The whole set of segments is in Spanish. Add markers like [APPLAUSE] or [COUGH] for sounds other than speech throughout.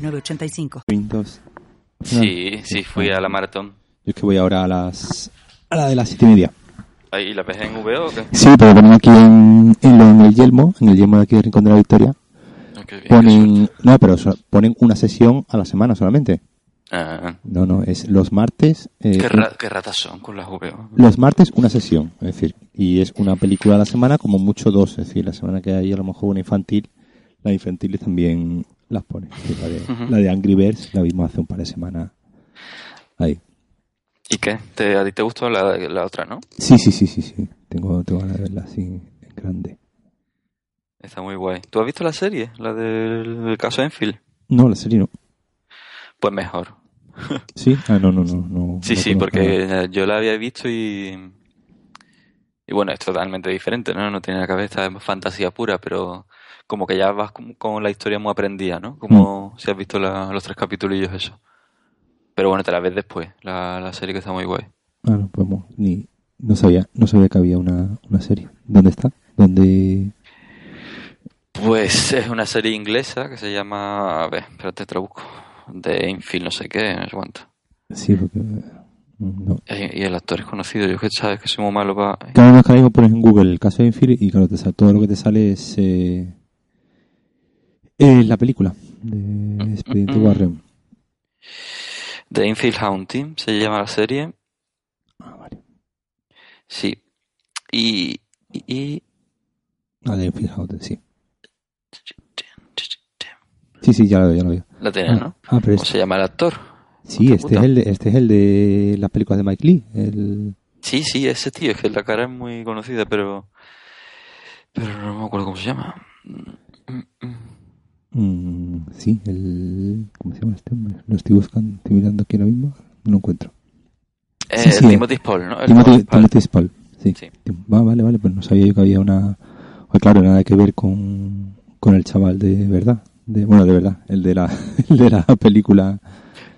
985. Windows. Sí, sí, fui a la maratón. Yo es que voy ahora a las a la de las siete y media. ¿Y la ves en V o qué? Sí, pero ponen aquí en, en, en, el Yelmo, en el Yelmo de aquí de Rincón de la Victoria. Okay, bien, Ponen, no, pero so- ponen una sesión a la semana solamente. Ah, No, no, es los martes. eh, qué, ra- qué ratas son con las VO. Los martes una sesión, es decir, y es una película a la semana, como mucho dos, es decir, la semana que hay a lo mejor una infantil, las infantiles también las pone. La de, Ujú. la de Angry Birds la vimos hace un par de semanas. Ahí. ¿Y qué? ¿Te, ¿A ti te gustó la, la otra, no? Sí, sí, sí, sí, sí. Tengo, tengo ganas de verla así en grande. Está muy guay. ¿Tú has visto la serie? La del, del caso Enfield. No, la serie no. Pues mejor. [LAUGHS] Sí, ah, no, no, no. no Sí, no sí, porque nada. eh, yo la había visto y... Y bueno, es totalmente diferente, ¿no? No tiene la cabeza, es fantasía pura, pero como que ya vas con, con la historia muy aprendida, ¿no? Como si has visto la- los tres capitulillos eso. Pero bueno, te la ves después, la, la serie que está muy guay. Ah, no, pues ni, no sabía, no sabía que había una, una serie. ¿Dónde está? ¿Dónde? Pues es una serie inglesa que se llama... A ver, espérate, te busco. De Infield, no sé qué, no sé cuánto. Sí, porque no. Y el actor es conocido, yo que sabes que soy muy malo para... Cada vez que ahora mismo pones en Google el caso de Enfield y claro, te sale- todo lo que te sale es eh, eh, la película de Expediente mm. Warren. The Infield Haunting se llama la serie. Ah, vale. Sí. Y... Ah, de Enfield House, sí. Sí, sí, ya lo veo, ya lo veo. La tienes, ¿no? Ah, pero ¿Cómo este, se llama el actor? sí, este es, el de, este es el de las películas de Mike Lee. El, Sí, sí, ese tío, es que la cara es muy conocida, pero... Pero no me acuerdo cómo se llama. Mm, mm. Mm, sí, el... ¿Cómo se llama este hombre? Lo estoy buscando, estoy mirando aquí ahora mismo. No lo encuentro. Eh, Sí, sí, Timothy Spall, ¿no? Timothy, Timothy Spall. Sí. Sí. Va, vale, vale, pues no sabía yo que había una... Pues claro, nada que ver con, con el chaval de verdad. De, bueno, de verdad, el de la, [LAUGHS] el de la película.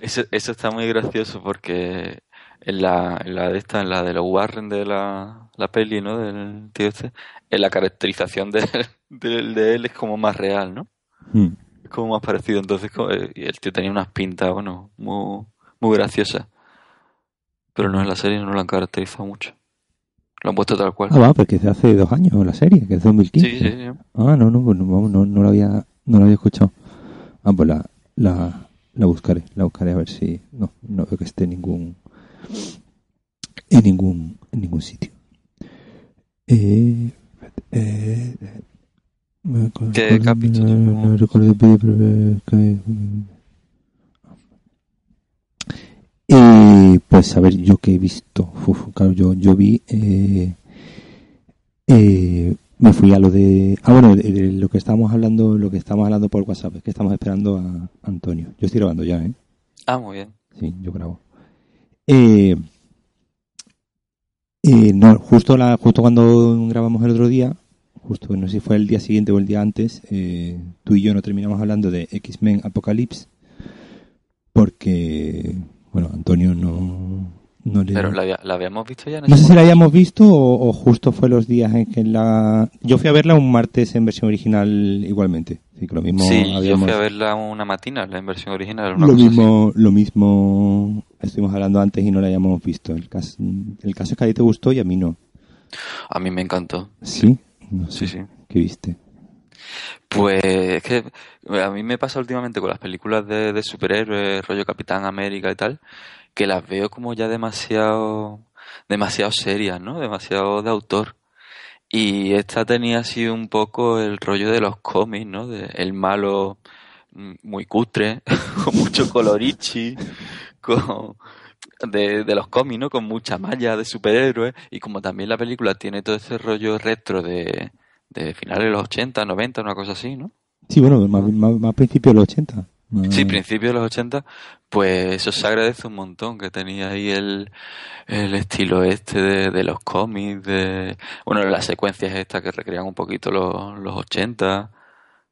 Eso, eso está muy gracioso porque en la, en la de esta, en la de los Warren de la, la peli, ¿no? Del tío este, en la caracterización de, [LAUGHS] de, de él es como más real, ¿no? Mm. Es como más parecido. Entonces, eh, y el tío tenía unas pintas, bueno, muy, muy graciosas. Pero no en la serie, no lo han caracterizado mucho. Lo han puesto tal cual. Ah, va, porque es de hace dos años la serie, que es 2015. Sí, sí, sí. Ah, no, no, pues no, vamos, no, no lo había, no lo había escuchado. Ah, pues la, la, la buscaré, la buscaré a ver si, no, no veo que esté en ningún, en ningún, en ningún sitio. Eh, eh, ¿Qué capítulo? No, recuerdo, pero- Eh, pues a ver, yo que he visto, uf, claro, yo, yo vi, eh, eh, me fui a lo de, ah bueno, de, de lo que estábamos hablando, lo que estamos hablando por WhatsApp, es que estamos esperando a Antonio. Yo estoy grabando ya, ¿eh? Ah, muy bien. Sí, yo grabo. Eh, eh, no, justo la, justo cuando grabamos el otro día, justo no sé si fue el día siguiente o el día antes, eh, tú y yo no terminamos hablando de X-Men Apocalypse porque, bueno, Antonio no, no le... Pero la, había- la habíamos visto ya en No sé si la hayamos visto o, o justo fue los días en que la... Yo fui a verla un martes en versión original igualmente. Así que lo mismo Sí, yo habíamos... fui a verla una matina, la inversión original. Una Lo cosa así. mismo, lo mismo estuvimos hablando antes y no la hayamos visto. El caso, el caso es que a ti te gustó y a mí no. A mí me encantó. ¿Sí? No Sí, sé. sí. ¿Qué viste? Pues es que a mí me pasa últimamente con las películas de, de superhéroes, rollo Capitán América y tal, que las veo como ya demasiado, demasiado serias, ¿no? Demasiado de autor. Y esta tenía así un poco el rollo de los cómics, ¿no? De el malo mm, muy cutre, [LAUGHS] con mucho colorichi, [LAUGHS] con de, de los cómics, ¿no? Con mucha malla de superhéroes y como también la película tiene todo ese rollo retro de, de finales de los 80, 90, una cosa así, ¿no? Sí, bueno, más, más, principios de los 80. Sí, principios de los 80, pues eso se agradece un montón, que tenía ahí el, el estilo este de, de los cómics, de, bueno, las secuencias estas que recrean un poquito los, los 80.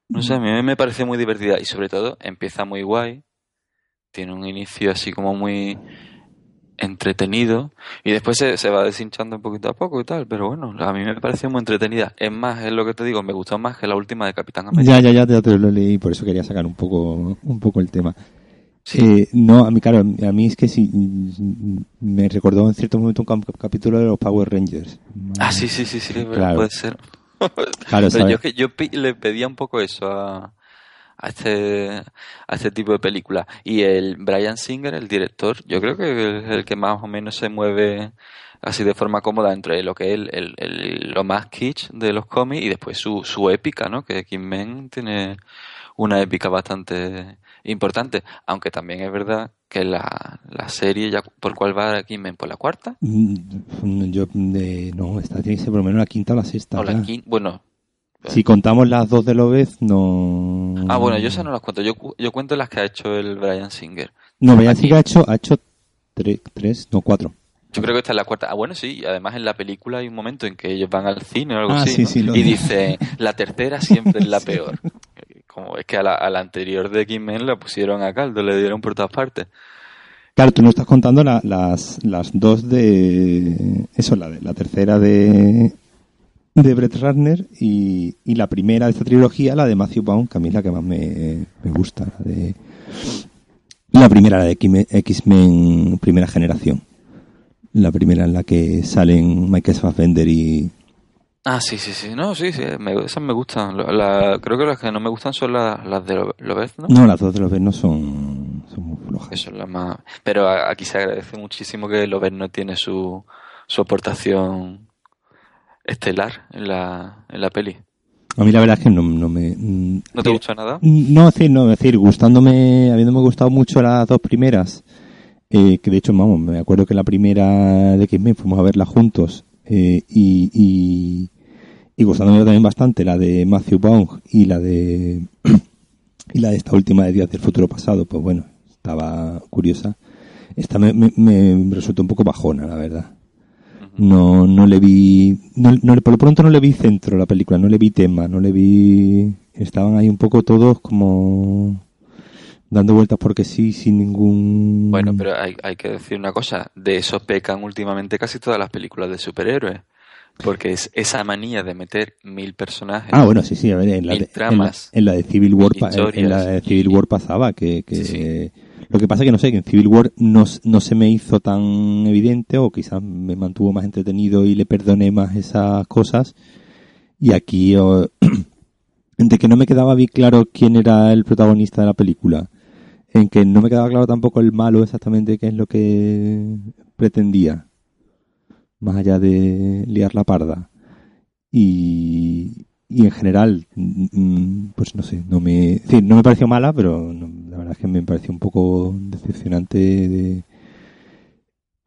No sé, a mí me parece muy divertida y sobre todo empieza muy guay, tiene un inicio así como muy entretenido y después se, se, va deshinchando un poquito a poco y tal, pero bueno, a mí me pareció muy entretenida. Es más, es lo que te digo, me gustó más que la última de Capitán América. Ya, ya, ya, ya te lo leí, por eso quería sacar un poco, un poco el tema. Sí. Eh, no, a mí, claro, a mí es que sí, me recordó en cierto momento un capítulo de los Power Rangers. Ah, sí, sí, sí, sí, claro. puede ser. claro, pero yo, yo le pedía un poco eso a a este, a este tipo de películas. Y el Brian Singer, el director, yo creo que es el que más o menos se mueve así de forma cómoda entre lo que es el, el, lo más kitsch de los cómics y después su, su épica, ¿no? Que Kim Men tiene una épica bastante importante, aunque también es verdad que la, la serie, ya ¿por cuál va Kim Men? ¿Por la cuarta? Mm, yo, de, no, esta tiene que ser por lo menos la quinta o la sexta. O la quinta, bueno, si contamos las dos de Lobez, no. Ah, bueno, yo esas no las cuento. Yo, yo cuento las que ha hecho el Brian Singer. No, Brian Singer ha hecho, ha hecho tres, no cuatro. Yo creo que esta es la cuarta. Ah, bueno, sí, además en la película hay un momento en que ellos van al cine o algo ah, así. y dice, la tercera siempre es la [LAUGHS] peor. Como es que a la, a la anterior de Kim Men la pusieron a caldo, le dieron por todas partes. Claro, tú no estás contando las, las dos de. Eso, la, de, la tercera de de Brett Ratner y, y, la primera de esta trilogía, la de Matthew Vaughn, que a mí es la que más me, me gusta. La, de, la primera, la de X-Men primera generación. La primera en la que salen Michael Fassbender y... Ah, sí, sí, sí. No, sí, sí. Me, esas me gustan. La, creo que las que no me gustan son las, las de Lobez, ¿no? No, las dos de Lobez no son, son muy flojas. Eso es la más... Pero aquí se agradece muchísimo que Lobez no tiene su, su aportación estelar en la, en la peli. A mí la verdad es que no, no me... ¿No te gusta nada? No, es decir, no, es decir, gustándome, habiéndome gustado mucho las dos primeras, eh, que de hecho, vamos, me acuerdo que la primera de X-Men fuimos a verla juntos, eh, y, y, y, gustándome también bastante la de Matthew Vaughn y la de, [CLEARS THROAT] y la de esta última de Días del Futuro Pasado, pues bueno, estaba curiosa. Esta me, me, me resultó un poco bajona, la verdad no, no le vi, no, por lo pronto no le vi centro a la película, no le vi tema, no le vi, estaban ahí un poco todos como dando vueltas porque sí, sin ningún... Bueno, pero hay, hay que decir una cosa, de eso pecan últimamente casi todas las películas de superhéroes. Porque es esa manía de meter mil personajes. Ah, bueno, sí, sí, a ver, en la, de, en la, de Civil War, en, la de Civil War pasaba que, que lo que pasa es que no sé, que en Civil War no, no se me hizo tan evidente o quizás me mantuvo más entretenido y le perdoné más esas cosas. Y aquí, entre [CLEARS THROAT] que no me quedaba bien claro quién era el protagonista de la película, en que no me quedaba claro tampoco el malo exactamente qué es lo que pretendía, más allá de liar la parda. Y, y en general, mm, pues no sé, no me, no me pareció mala, pero la verdad es que me pareció un poco decepcionante de,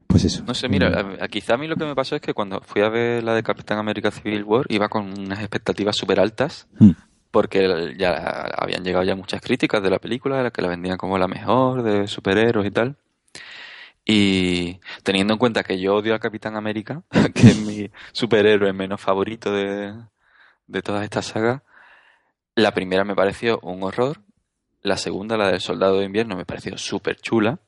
pues eso. No sé, mira, quizá a mí lo que me pasó es que cuando fui a ver la de Capitán América Civil War iba con unas expectativas súper altas, mm. porque ya habían llegado ya muchas críticas de la película, que la vendían como la mejor de superhéroes y tal. Y teniendo en cuenta que yo odio a Capitán América, [LAUGHS] que es mi superhéroe menos favorito de, de todas estas sagas, la primera me pareció un horror, la segunda, la del Soldado de Invierno, me pareció súper chula,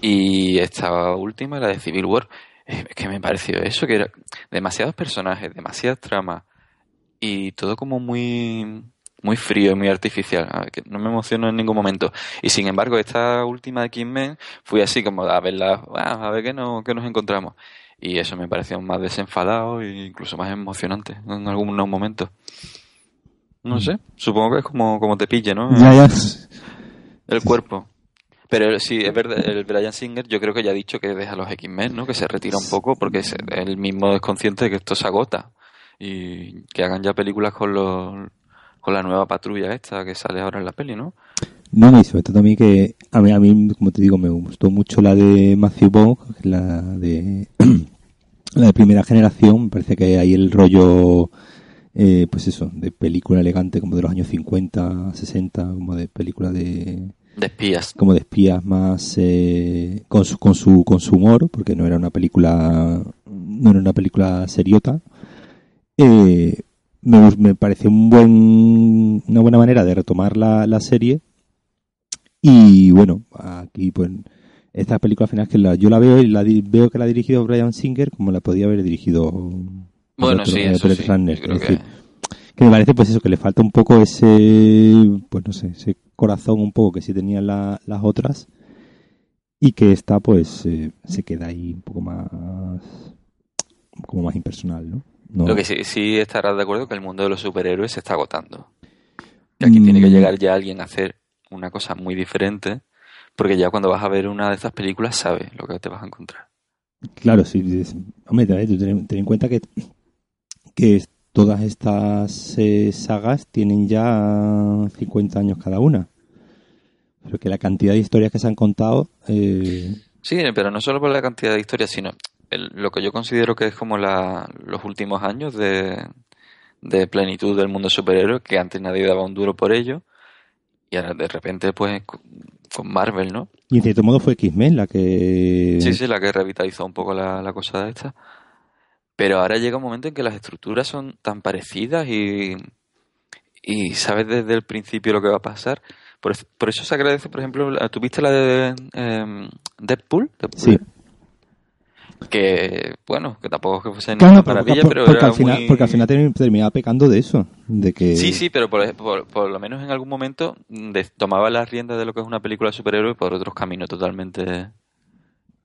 y esta última, la de Civil War, es que me pareció eso, que era demasiados personajes, demasiadas tramas, y todo como muy muy frío y muy artificial, que no me emocionó en ningún momento. Y sin embargo, esta última de King fui así como a verla, a ver qué, no, qué nos encontramos y eso me pareció más desenfadado e incluso más emocionante en algunos momentos. No sé, supongo que es como, como te pille, ¿no? El cuerpo. Pero sí, es verdad, el Brian Singer yo creo que ya ha dicho que deja los X-Men, ¿no? Que se retira un poco porque es, él mismo es consciente de que esto se agota. Y que hagan ya películas con los, con la nueva patrulla esta que sale ahora en la peli, ¿no? No, no, y sobre todo también que a mí, a mí, como te digo, me gustó mucho la de Matthew Vaughn, la de [CLEARS THROAT] la de primera generación, me parece que ahí el rollo eh, pues eso, de película elegante como de los años 50, 60, como de película de... De espías. Como de espías más eh, con, su, con, su, con su humor, porque no era una película no era una película seriota. Eh, me, me pareció un buen, una buena manera de retomar la, la serie. Y bueno, aquí pues esta película al final que la, yo la veo y la veo que la ha dirigido Brian Singer como la podía haber dirigido bueno, sí, eso sí. que... me parece pues eso, que le falta un poco ese, pues no sé, ese corazón un poco que sí tenían las otras y que esta pues eh, se queda ahí un poco más como más impersonal, ¿no? Lo que sí, sí estarás de acuerdo que el mundo de los superhéroes se está agotando. Y aquí tiene que mm. llegar ya alguien a hacer una cosa muy diferente, porque ya cuando vas a ver una de estas películas sabes lo que te vas a encontrar. Claro, sí. Hombre, ten, en cuenta que, que todas estas eh, sagas tienen ya 50 años cada una. Pero que la cantidad de historias que se han contado... Eh... Sí, pero no solo por la cantidad de historias, sino lo que yo considero que es como la, los últimos años de, de plenitud del mundo superhéroe, que antes nadie daba un duro por ello, y ahora de repente pues con Marvel, ¿no? Y en cierto modo fue X-Men la que... Sí, sí, la que revitalizó un poco la, la cosa de esta. Pero ahora llega un momento en que las estructuras son tan parecidas y, y sabes desde el principio lo que va a pasar. Por, por eso se agradece, por ejemplo, ¿tuviste la de em, Deadpool? Deadpool? Sí que bueno que tampoco que fuese claro, maravilla pero porque, al final, porque al final terminaba pecando de eso de que sí sí pero por, por, lo menos en algún momento tomaba las riendas de lo que es una película de superhéroe por otros caminos totalmente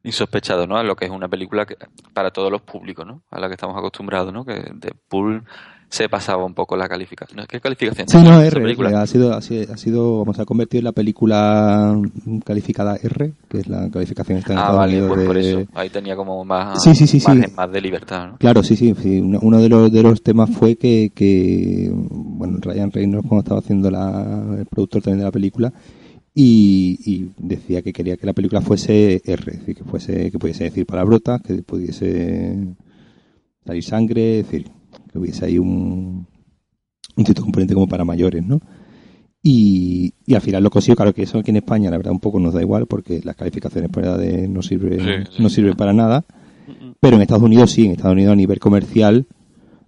insospechados no a lo que es una película que, para todos los públicos no a la que estamos acostumbrados no que de Pool se pasaba un poco la calificación. ¿Qué calificación? Sí, no, R. Ha sido, ha sido, ha sido, vamos a convertir en la película calificada R, que es la calificación esta en ah, vale, pues por eso. Ahí tenía como más, sí, sí, sí, más de libertad, ¿no? Claro, sí, sí. Uno de los, de los temas fue que, que bueno, Ryan Reynolds cuando estaba haciendo la, el productor también de la película, y, y, decía que quería que la película fuese R, es decir, que fuese, que pudiese decir palabrotas, que pudiese salir sangre, es decir, que hubiese ahí un, un cierto componente como para mayores, ¿no? Y, y al final lo consiguió, claro que eso aquí en España la verdad un poco nos da igual porque las calificaciones por edades no sirven, no sirven para nada, pero en Estados Unidos sí, en Estados Unidos a nivel comercial,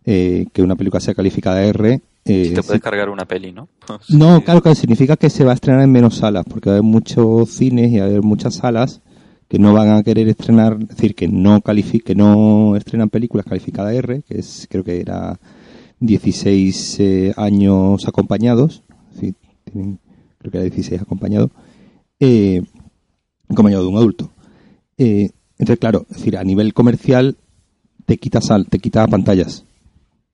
eh, que una película sea calificada R, eh, te puedes cargar una peli, ¿no? [LAUGHS] no, claro, que significa que se va a estrenar en menos salas, porque va a haber muchos cines y va a haber muchas salas que no van a querer estrenar, es decir, que no que no estrenan películas calificadas R, que es creo que era 16 eh, años acompañados, creo que era 16 acompañados, eh, acompañado de un adulto. Eh, entonces, claro, es decir, a nivel comercial te quita sal, te quita pantallas.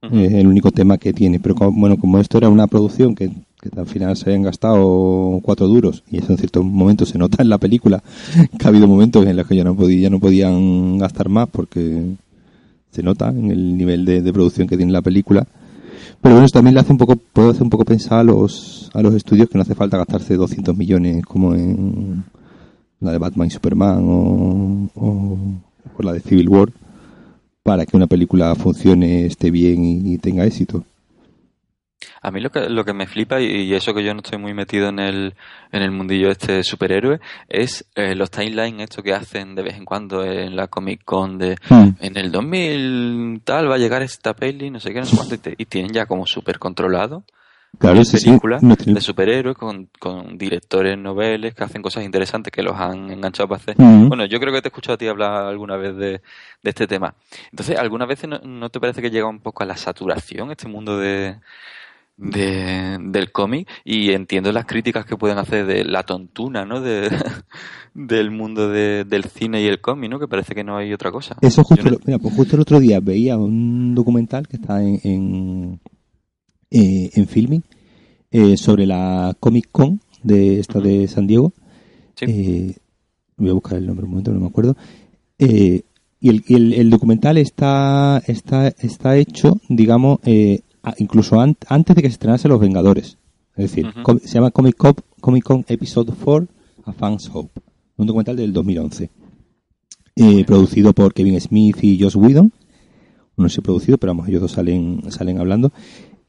Es el único tema que tiene. Pero bueno, como esto era una producción que al final se hayan gastado cuatro duros y eso en ciertos momentos se nota en la película [LAUGHS] que ha habido momentos en los que ya no, podía, ya no podían gastar más porque se nota en el nivel de, producción que tiene la película. Pero bueno, eso también le hace un poco puede hacer un poco pensar a los a los estudios que no hace falta gastarse 200 millones como en la de Batman y Superman o, la de Civil War para que una película funcione, esté bien y tenga éxito. A mí lo que, lo que me flipa, y, eso que yo no estoy muy metido en el, en el mundillo este superhéroe, es eh, los timelines esto que hacen de vez en cuando en la Comic Con de hmm. en el 2000 tal va a llegar esta peli, no sé qué, no sé cuánto, y, tienen ya como súper controlado claro, películas de superhéroes con, con directores noveles que hacen cosas interesantes que los han enganchado para hacer. Bueno, yo creo que te he escuchado a ti hablar alguna vez de, de este tema. Entonces, ¿algunas veces no, no, te parece que llega un poco a la saturación este mundo de, de, del cómic y entiendo las críticas que pueden hacer de la tontuna, ¿no? De, [LAUGHS] del mundo de, del cine y el cómic, ¿no? Que parece que no hay otra cosa. Eso justo, mira, pues justo el otro día veía un documental que está en, en, eh, en filming eh, sobre la Comic Con de esta de San Diego. Eh, voy a buscar el nombre un momento, no me acuerdo. y el, el, el, documental está, está, está hecho, digamos, eh, incluso antes de que se estrenase Los Vengadores. Es decir, se llama Comic Con, Comic Con Episode 4, A Fan's Hope. Un documental del 2011. Eh, producido por Kevin Smith y Josh Whedon. no sé producido, pero vamos, ellos dos salen, salen hablando.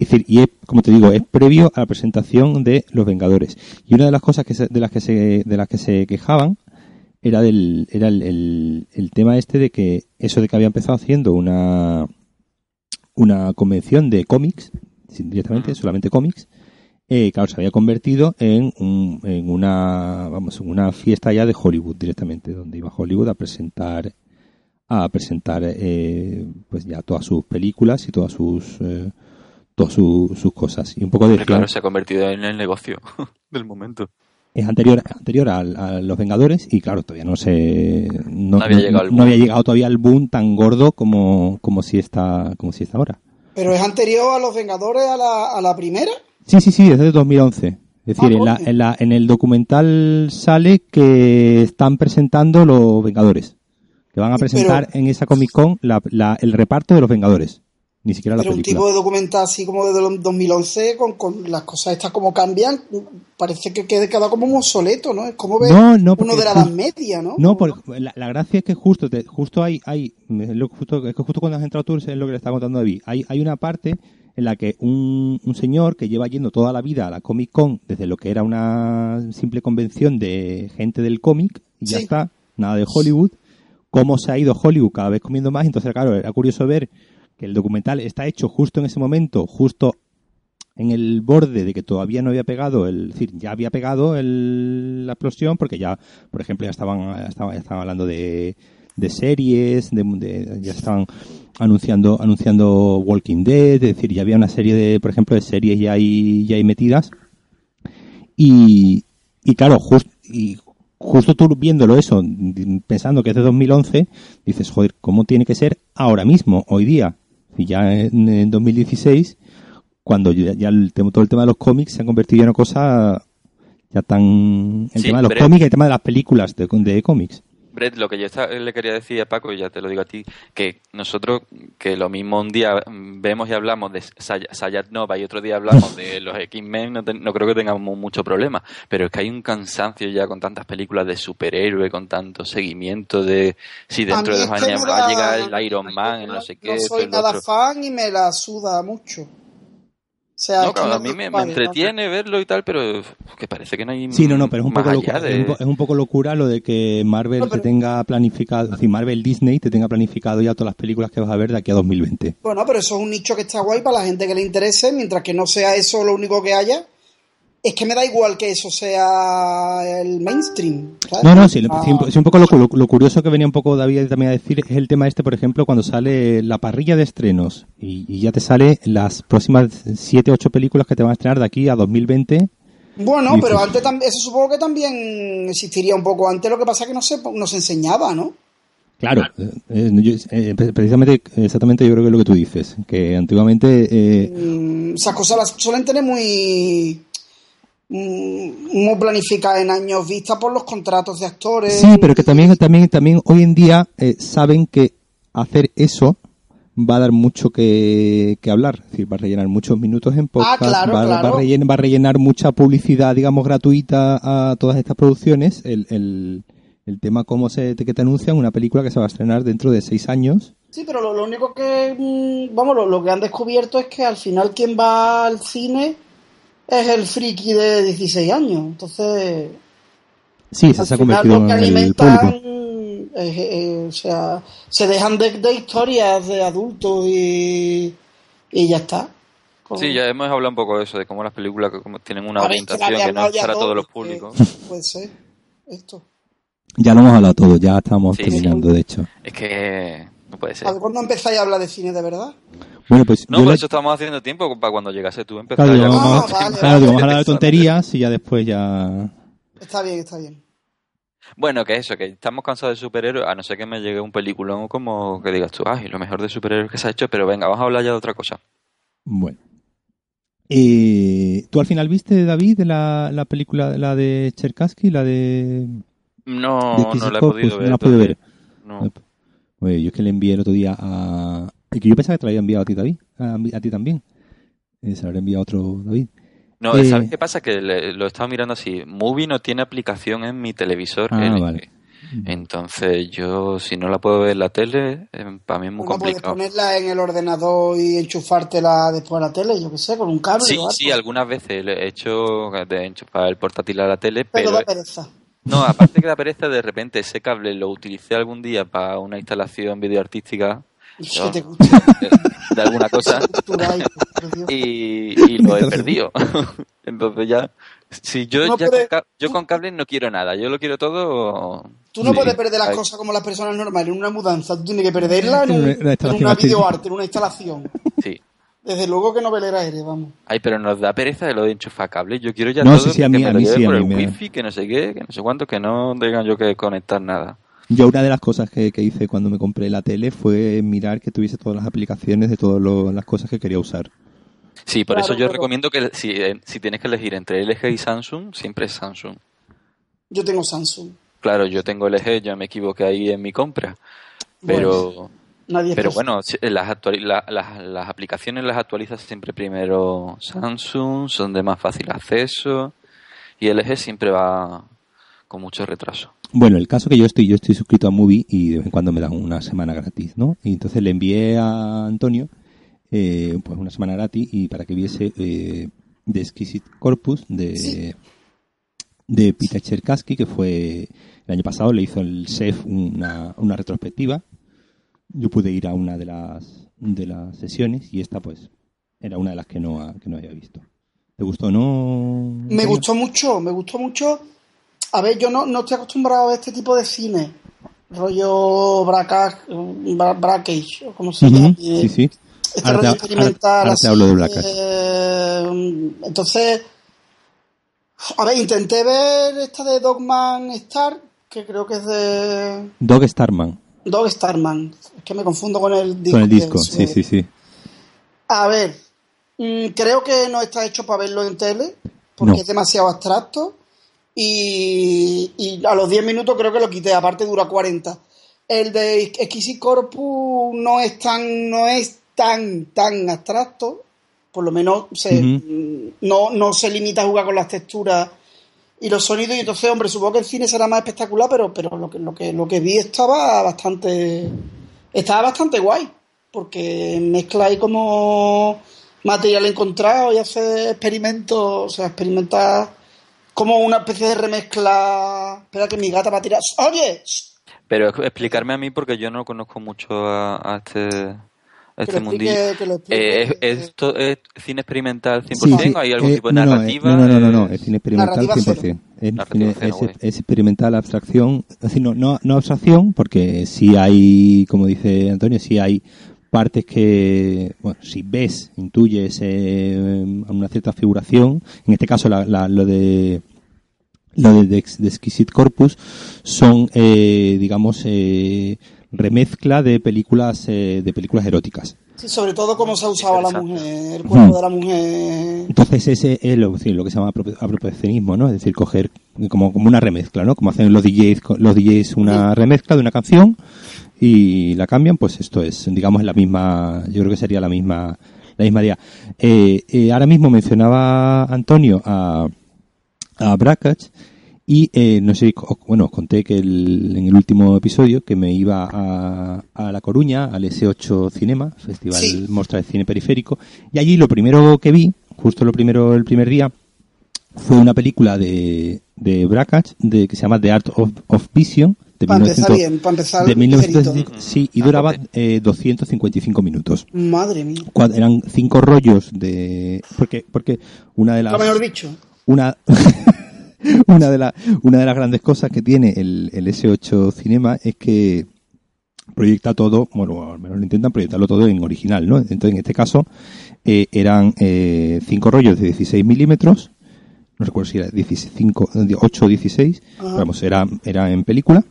Es decir, y es, como te digo, es previo a la presentación de Los Vengadores. Y una de las cosas que se- de las que se, de las que se quejaban era del, era el, el- el tema este de que eso de que había empezado haciendo una, una convención de cómics, directamente, solamente cómics, eh, claro, se había convertido en, un- en una, vamos, en una fiesta ya de Hollywood directamente, donde iba Hollywood a presentar, a presentar, eh, pues ya todas sus películas y todas sus, eh, todas su- sus cosas. Y un poco decían, claro, se ha convertido en el negocio [LAUGHS] del momento. es anterior, anterior a, los Vengadores y claro, todavía no se, no, No había llegado no boom. había llegado todavía el boom tan gordo como, como si está, como si está ahora. Pero es anterior a los Vengadores a la, a la primera. Sí, sí, sí, desde el 2011. Es decir, Ah, en, la- en, la- en el documental sale que están presentando los Vengadores. Que van a Pero- presentar en esa Comic Con la- la- el reparto de los Vengadores. Ni siquiera la Pero un tipo de documental así como de 2011, con, con las cosas estas como cambian, parece que quede cada como un obsoleto, ¿no? Es como ver No, no, uno porque de la Edad Media, ¿no? No, por- la, la gracia es que justo te- justo hay, hay lo- justo, es que justo cuando has entrado tú es lo que le está contando David. Hay, hay una parte en la que un, un señor que lleva yendo toda la vida a la Comic Con desde lo que era una simple convención de gente del cómic y ya está, nada de Hollywood, cómo se ha ido Hollywood cada vez comiendo más. Entonces, claro, era curioso ver que el documental está hecho justo en ese momento, justo en el borde de que todavía no había pegado, el, es decir, ya había pegado el- la explosión, porque ya, por ejemplo, ya estaban, ya estaban, ya estaban hablando de, de series, de, ya estaban anunciando, anunciando Walking Dead, es decir, ya había una serie de, por ejemplo, de series ya ahí, ya ahí metidas. Y, y claro, just, y justo tú viéndolo eso, pensando que es de 2011, dices, joder, ¿cómo tiene que ser ahora mismo, hoy día? Y ya en, en 2016, cuando ya, ya el tema, todo el tema de los cómics se ha convertido en una cosa ya tan... El Sí, tema de los cómics y el tema de las películas de, de cómics. Brett, lo que yo le quería decir a Paco, y ya te lo digo a ti, que nosotros, que lo mismo un día vemos y hablamos de Say- Sayat Nova y otro día hablamos de los X-Men, no, no creo que tengamos mucho problema. Pero es que hay un cansancio ya con tantas películas de superhéroe, con tanto seguimiento de si dentro de dos años va a llegar el Iron Man, el no sé qué, No soy nada fan y me la suda mucho. Sea, No, claro, a mí me, me vale, no. entretiene verlo y tal, pero que parece que no hay Sí, no, no, pero es un, poco locura, de- es, un, po- es un poco locura lo de que Marvel No, pero- te tenga planificado, es decir, Marvel Disney te tenga planificado ya todas las películas que vas a ver de aquí a 2020. Bueno, pero eso es un nicho que está guay para la gente que le interese, mientras que no sea eso lo único que haya. Es que me da igual que eso sea el mainstream. ¿sabes? No, no, sí, Ah, sí, un poco lo, lo- lo curioso que venía un poco David también a decir es el tema este, por ejemplo, cuando sale la parrilla de estrenos y, y ya te sale las próximas 7, 8 películas que te van a estrenar de aquí a 2020. Bueno, pero sí. antes eso supongo que también existiría un poco antes, lo que pasa es que no se, no se enseñaba, ¿no? Claro, eh, eh, yo- eh, pre- precisamente, exactamente yo creo que es lo que tú dices, que antiguamente... eh, Mm, esas cosas las suelen tener muy muy planificadas en años vista por los contratos de actores. Sí, pero que también, también, también hoy en día eh, saben que hacer eso va a dar mucho que, que hablar. Es decir, va a rellenar muchos minutos en podcast, Ah, claro, va, claro. va a rellenar, va a rellenar mucha publicidad, digamos, gratuita a todas estas producciones. El, el, el tema cómo se, que te anuncian una película que se va a estrenar dentro de seis años. Sí, pero lo, lo único que, mm, vamos, lo, lo que han descubierto es que al final quien va al cine es el friki de 16 años. Entonces, Sí, se, al se ha final convertido lo que en el alimentan, público. eh, eh, o sea, se dejan de, de historias de adultos y, y ya está. Pues, Sí, ya hemos hablado un poco de eso, de cómo las películas que como tienen una orientación que no es para todo, todos los públicos. Puede ser esto. Ya lo hemos hablado todo, ya estamos Sí, sí. terminando, de hecho. Es que puede ser. A ¿cuándo empezáis a hablar de cine de verdad? Bueno, pues No, por le- eso estamos haciendo tiempo para cuando llegase tú empezar claro, ya digo, con- Ah, vamos, vale, claro, digo, vamos a hablar de tonterías y ya después ya... Está bien, está bien. Bueno, que eso, que estamos cansados de superhéroes, a no ser que me llegue un peliculón como que digas tú, ay, lo mejor de superhéroes que se ha hecho, pero venga, vamos a hablar ya de otra cosa. Bueno. Eh, ¿Tú al final viste, David, la, la película, la de Cherkassky, la de... No, de no la he podido Pues ver. no la podido ver. No. Oye, yo es que le envié el otro día a... y que yo pensaba que te lo había enviado a ti, David. A, a ti también. Eh, se lo habría enviado a otro David. No, Eh, ¿sabes qué pasa? Que le- lo he estado mirando así. Movie no tiene aplicación en mi televisor. Ah, El- vale. Entonces yo, si no la puedo ver en la tele, eh, para mí es muy ¿Cómo puedes complicado. ponerla en el ordenador y enchufártela después a la tele? Yo qué sé, con un cable Sí, o algo. sí, algunas veces le he hecho de enchufar el portátil a la tele, Pero pero... da pereza. No, aparte que da pereza, de repente ese cable lo utilicé algún día para una instalación videoartística [LAUGHS] Que No. te gusta. de, de alguna cosa [LAUGHS] y, y lo he perdido. [LAUGHS] Entonces ya, si yo No ya con, yo con cable no quiero nada, yo lo quiero todo. Tú no Sí. puedes perder las cosas como las personas normales. En una mudanza, tú tienes que perderla en, En un- una en videoarte, en una instalación. Sí. Desde luego que no velera eres, vamos. Ay, pero nos da pereza de lo de enchufar cables. Yo quiero ya No, todo sí, sí, a que me a lo mí sí, a por mí el wifi, que no sé qué, que no sé cuánto, que no tenga yo que conectar nada. Yo una de las cosas que, que hice cuando me compré la tele fue mirar que tuviese todas las aplicaciones de todas las cosas que quería usar. Sí, por Claro, eso yo pero- recomiendo que si, eh, si tienes que elegir entre LG y Samsung, siempre es Samsung. Yo tengo Samsung. Claro, yo tengo LG, yo me equivoqué ahí en mi compra. Pero, Nadie pero bueno, las, actuali- la- las, las aplicaciones las actualizas siempre primero Samsung, son de más fácil acceso y LG siempre va con mucho retraso. Bueno, el caso que yo estoy, yo estoy suscrito a Movie y de vez en cuando me dan una semana gratis, ¿no? Y entonces le envié a Antonio, eh, pues una semana gratis y para que viese eh, The Exquisite Corpus de, Sí. de Peter Cherkassky, que fue el año pasado, le hizo el chef una, una retrospectiva. Yo pude ir a una de las, de las sesiones y esta, pues, era una de las que no, ha- que no había visto. ¿Te gustó no? Me gustó mucho, me gustó mucho. A ver, yo no, no estoy acostumbrado a ver este tipo de cine. Rollo Bra- Brackage, o como se llama. Sí, sí. Este Ahora te- rollo ahora- experimental. ahora te hablo de Blackash. eh, entonces, a ver, intenté ver esta de Dogman Star, que creo que es de Dog Starman. Dog Starman. Es que me confundo con el disco. Con el disco, es, sí, eh, sí, sí. A ver, mm, creo que no está hecho para verlo en tele, porque No. es demasiado abstracto. Y, y a los 10 minutos creo que lo quité, aparte dura 40. El de Exquisite Corpus no es tan, no es tan, tan abstracto. Por lo menos se, mm, no, no se limita a jugar con las texturas y los sonidos. Y entonces, hombre, supongo que el cine será más espectacular, pero, pero lo que, lo que, lo que vi estaba bastante, estaba bastante guay. Porque mezcla ahí como material encontrado y hace experimentos, o sea, experimenta como una especie de remezcla. Espera que mi gata va a tirar. ¡Oye! Pero explicarme a mí porque yo no conozco mucho a este, Que este lo mundillo. explique- que lo explique. Eh, ¿es, esto es cine experimental 100%? Sí, sí, ¿Hay algún eh, tipo de no, no, eh, narrativa? No, no, no, no, Eh, es cine experimental Narrativa 100%. Es, cine- cero, es, es experimental, abstracción. Es decir, no, no, no abstracción, porque sí hay, como dice Antonio, sí hay partes que, bueno, si ves, intuyes eh, una cierta figuración. En este caso, la, la- lo de lo de, de, de Exquisite Corpus son, eh, digamos, eh, remezcla de películas eh, de películas eróticas. Sí, sobre todo cómo se ha usado a la mujer, el cuerpo de la mujer. Entonces ese es lo, sí, lo que se llama apropiacionismo, ¿no? Es decir, coger como, como una remezcla, ¿no? Como hacen los DJs, los DJs una remezcla de una canción y la cambian, pues esto es, digamos, la misma, yo creo que sería la misma, la misma idea. Eh, eh, ahora mismo mencionaba Antonio a, a Brackach y eh, no sé, os- bueno, os conté que el- en el último episodio que me iba a, a La Coruña, al S8 Cinema, Festival Sí. Mostra de Cine Periférico, y allí lo primero que vi, justo lo primero, el primer día, fue una película de, de Brackach, de, que se llama The Art of, of Vision, de Para empezar 1900 bien, para empezar de. 1965, sí, y A duraba tope. eh, 255 minutos. Madre mía. Eran cinco rollos de... Porque, porque una de las... Lo mejor dicho. Una, [LAUGHS] [LAUGHS] una, de la- una de las grandes cosas que tiene el, el S8 Cinema es que proyecta todo, bueno, al menos lo intentan proyectarlo todo en original, ¿no? Entonces, en este caso, eh, eran eh, cinco rollos de 16 milímetros, no recuerdo si era 15, 8 o 16, Ajá. vamos, era, era en película.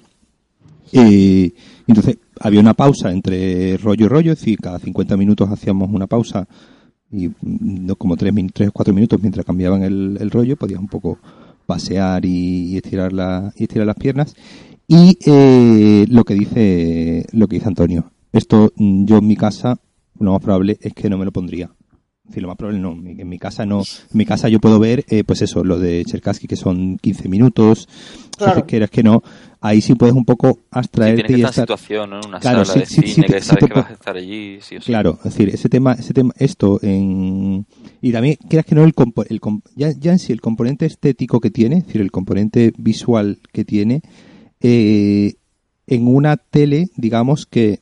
Eh, entonces, había una pausa entre rollo y rollo, es decir, cada 50 minutos hacíamos una pausa y mm, como 3 tres o 4 minutos mientras cambiaban el, el rollo, podías un poco pasear y, estirar la, y estirar las piernas. Y eh, lo que dice lo que dice Antonio, esto mm, yo en mi casa lo más probable es que no me lo pondría. Decir, lo más probable no, en mi casa no, en mi casa yo puedo ver, eh, pues eso, lo de Cherkassky que son 15 minutos, Claro. entonces que es que no, ahí sí puedes un poco abstraerte y estar situación, ¿no? En una Claro, sala de sí, sí, cine sí te- que sí sabes te que vas a estar allí, sí o sí. Claro, es decir, ese tema, ese tema, esto en y también quieras que no el, compo- el com- ya, ya en sí el componente estético que tiene, es decir, el componente visual que tiene, eh, en una tele, digamos que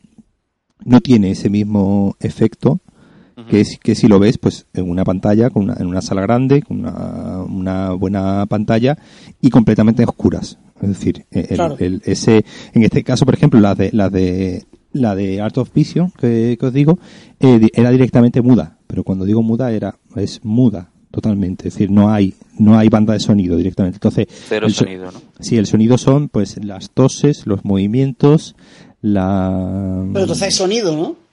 no tiene ese mismo efecto Que, es- que si lo ves pues en una pantalla, con una, en una sala grande, con una, una buena pantalla y completamente oscuras. Es decir, el- Claro. el- ese, en este caso, por ejemplo, la de, la de, la de Art of Vision, que, que os digo, eh, era directamente muda. Pero cuando digo muda, era, es muda totalmente. Es decir, no hay, no hay banda de sonido directamente. Entonces, Cero el so- sonido, ¿no? Sí, el sonido son pues las toses, los movimientos, la... Pero entonces hay sonido, ¿no?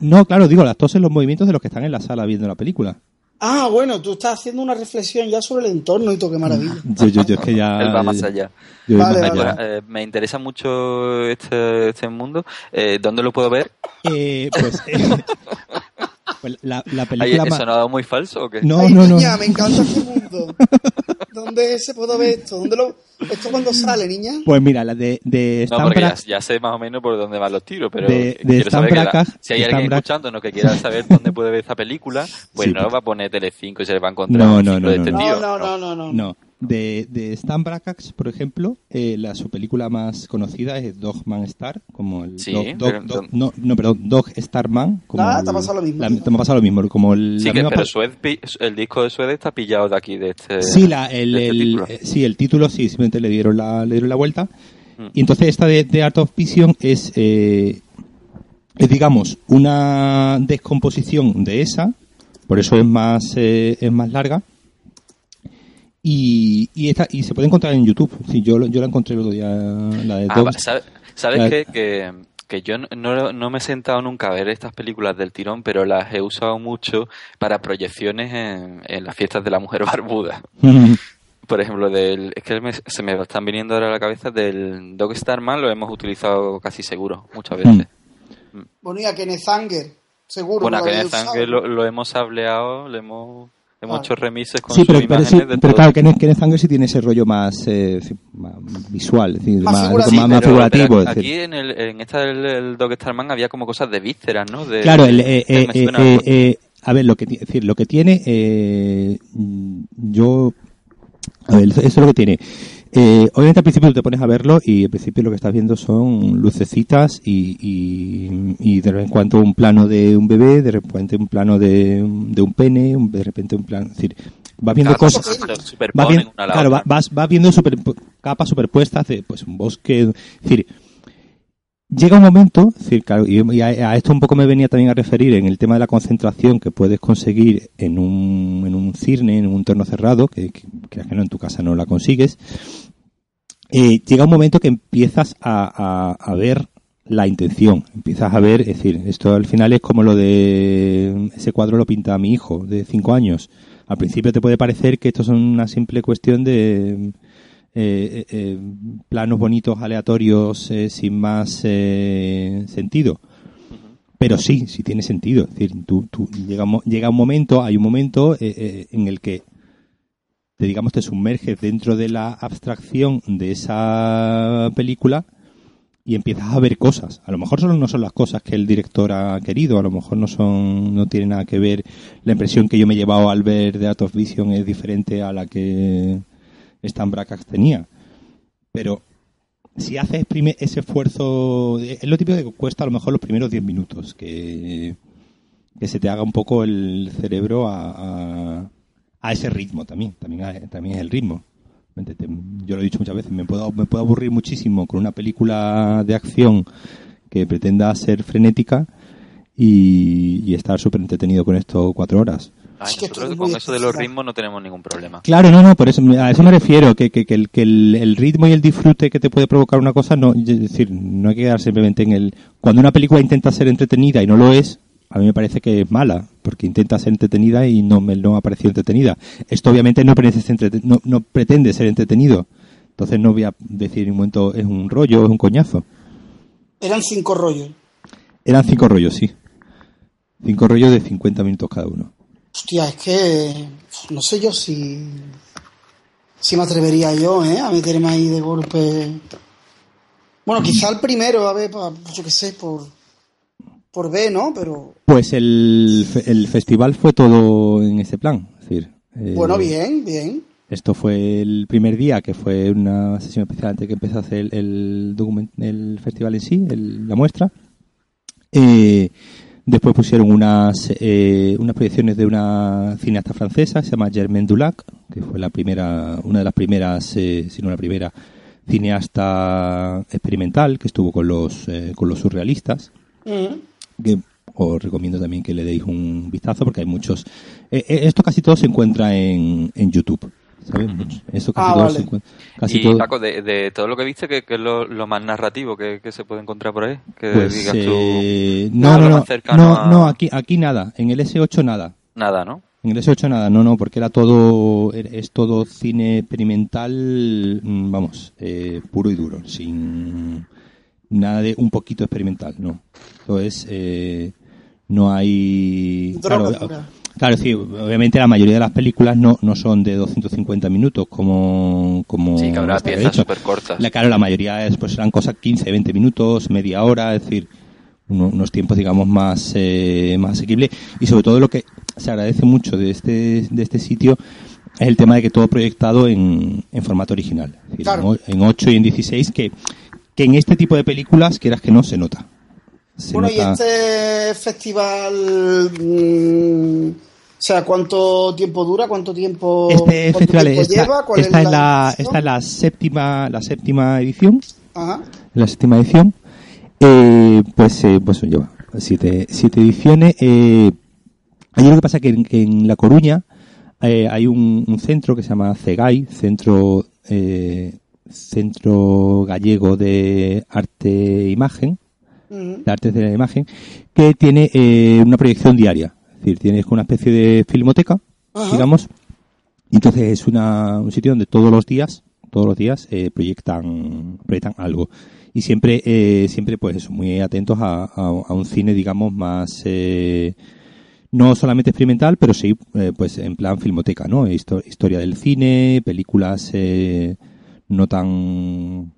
No, claro, digo, las toses, los movimientos de los que están en la sala viendo la película. Ah, bueno, tú estás haciendo una reflexión ya sobre el entorno y todo, qué maravilla. Yo, yo, yo es que ya... Él va más allá. yo voy Vale, más vale. allá. Ahora, eh, me interesa mucho este, este mundo. Eh, ¿Dónde lo puedo ver? Eh, pues, eh, pues la, la ¿Hay película más... sonado muy falso o qué? No, Ay, no, no. niña, me encanta este mundo. [LAUGHS] ¿Dónde se puede ver esto? ¿Dónde lo... ¿Esto cuándo sale, niña? Pues mira, la de, de No, Stan porque ya, Brack- ya sé más o menos por dónde van los tiros, pero De- de quiero Stan saber que la- Brakhage- si hay Stan alguien Brakhage- escuchándonos que quiera saber dónde puede ver esta película, pues Sí, no porque- va a poner Telecinco y se le va a encontrar No, un no, no, de no, este no. tío. No, no, no, no, no. De, de Stan Brakhage, por ejemplo, eh, la, su película más conocida es Dogman Star, como el Sí, Dog- Dog- pero- Dog- no, no, perdón, Dog Starman. Como Ah, el- te ha pasado lo mismo, la- te ha pasado lo mismo, como el, Sí, la que, pero Sued el disco de Sued está pillado de aquí, de este, Sí, la, el, de este el- eh, sí, el título sí, simplemente le dieron la, le dieron la vuelta. Mm. Y entonces esta de, de Art of Vision es, eh, es, digamos, una descomposición de esa, por eso es más, eh, es más larga. Y, y, esta, y se puede encontrar en YouTube. Sí, yo, lo- yo la encontré el otro día, la de Ah, Dog- va, ¿sabe- ¿Sabes La- qué? que, que yo no- no, no me he sentado nunca a ver estas películas del tirón, pero las he usado mucho para proyecciones en, en las fiestas de la mujer barbuda? [LAUGHS] Por ejemplo, del, es que me- se me están viniendo ahora a la cabeza del Dog Starman, lo hemos utilizado casi seguro, muchas veces. Bueno, y a Kenneth Anger, seguro. Bueno, a lo Kenneth. Anger lo, lo hemos hableado, le hemos, hemos Vale. hecho remises con Sí, sus pero, pero, imágenes sí, de pero claro, Kenneth, Kenneth Anger sí tiene ese rollo más, eh, sí, más visual, es decir, Más más, figurativo. más- más Pero- figurativo. pero es aquí decir. en, el, en esta del el Dog Starman había como cosas de vísceras, ¿no? De- Claro, el, eh, eh, eh, eh, eh, a ver, lo que, es decir, lo que tiene, eh, mm, yo, a ver, eso es lo que tiene. Eh, obviamente al principio tú te pones a verlo y al principio lo que estás viendo son lucecitas y, y, y de vez en cuando un plano de un bebé, de repente un plano de, de un pene, un- de repente un plano, es decir, vas viendo cosas, vas, la claro, vas, vas viendo super- capas superpuestas de pues un bosque, es decir, llega un momento, y a, esto un poco me venía también a referir en el tema de la concentración que puedes conseguir en un, en un cirne, en un entorno cerrado, que, que, que no en tu casa no la consigues, eh, llega un momento que empiezas a, a, a ver la intención, empiezas a ver, es decir, esto al final es como lo de ese cuadro lo pinta mi hijo de cinco años. Al principio te puede parecer que esto es una simple cuestión de eh, eh, eh, planos bonitos, aleatorios, eh, sin más eh, sentido. Pero sí, sí tiene sentido. Es decir, tú, tú- llega, llega un momento, hay un momento en el que te digamos te sumerges dentro de la abstracción de esa película y empiezas a ver cosas. A lo mejor solo no son las cosas que el director ha querido, a lo mejor no son, no tiene nada que ver. La impresión que yo me he llevado al ver The Art of Vision es diferente a la que Stan Brakhage tenía. Pero si haces ese esfuerzo, es lo típico que cuesta a lo mejor los primeros 10 minutos, que, que se te haga un poco el cerebro a, a, ese ritmo también, también, también es el ritmo. Yo lo he dicho muchas veces, me puedo, me puedo aburrir muchísimo con una película de acción que pretenda ser frenética y, y estar súper entretenido con esto cuatro horas. Ay, Es que esto nosotros es con eso de los ritmos no tenemos ningún problema. Claro, no, no, por eso, a eso me refiero, que, que, que, el, que el, el ritmo y el disfrute que te puede provocar una cosa, no, es decir, no hay que quedar simplemente en el... Cuando una película intenta ser entretenida y no lo es, a mí me parece que es mala, porque intenta ser entretenida y no me no ha parecido entretenida. Esto obviamente no, pretende ser entrete- no, no pretende ser entretenido, entonces no voy a decir en un momento es un rollo, es un coñazo. Eran cinco rollos. Eran cinco rollos, sí. Cinco rollos de 50 minutos cada uno. Hostia, es que no sé yo si si me atrevería yo, ¿eh? A meterme ahí de golpe. Bueno, quizá el primero, a ver, pa- yo qué sé, por, por B, ¿no? Pero Pues el, el festival fue todo en ese plan. Es decir, eh, bueno, bien, bien. Esto fue el primer día, que fue una sesión especial antes que empezase el, el, document- el festival en sí, el- la muestra. Eh, después pusieron unas, eh, unas proyecciones de una cineasta francesa, se llama Germaine Dulac, que fue la primera, una de las primeras, eh, si no la primera, cineasta experimental que estuvo con los, eh, con los surrealistas Mm. que os recomiendo también que le deis un vistazo porque hay muchos eh, esto casi todo se encuentra en, en YouTube ¿sabes? esto casi Ah, todo vale. se encuentra casi Y todo Paco, de, de todo lo que viste, ¿qué, qué es lo, lo más narrativo que, que se puede encontrar por ahí? Que pues digas eh, tú, no no no más cercano no, a- no aquí aquí nada en el S8 nada nada, ¿no? en el S8 nada no no porque era todo es todo cine experimental mm, vamos eh, puro y duro sin nada de un poquito experimental no entonces eh, no hay Droga claro, pura. Claro, sí, obviamente la mayoría de las películas no, no son de 250 minutos como... como Sí, que habrá había piezas súper cortas. La, claro, la mayoría es, pues serán cosas 15, 20 minutos, media hora, es decir, uno- unos tiempos, digamos, más, eh, más asequibles. Y sobre todo lo que se agradece mucho de este, de este sitio es el tema de que todo proyectado en, en formato original. Es decir, Claro. en en 8 y en 16, que, que en este tipo de películas, quieras que no, se nota. Se Bueno, y este festival, mm, o sea, ¿cuánto tiempo dura? ¿Cuánto tiempo, Este cuánto festival, tiempo esta, lleva? ¿Cuál esta es la, edición? esta es la séptima, la séptima edición, Ajá. la séptima edición, eh, pues, eh, pues lleva siete, siete ediciones. Eh, ahí lo que pasa que en, que en La Coruña eh, hay un, un centro que se llama CEGAI, Centro, eh, Centro Gallego de Arte e Imagen, De artes de la imagen, que tiene eh, una proyección diaria. Es decir, tienes una especie de filmoteca, digamos, y entonces es una, un sitio donde todos los días, todos los días eh, proyectan, proyectan algo. Y siempre, eh, siempre pues eso, muy atentos a, a- a un cine, digamos, más, eh, no solamente experimental, pero sí, eh, pues en plan filmoteca, ¿no? Histo- historia del cine, películas eh, no tan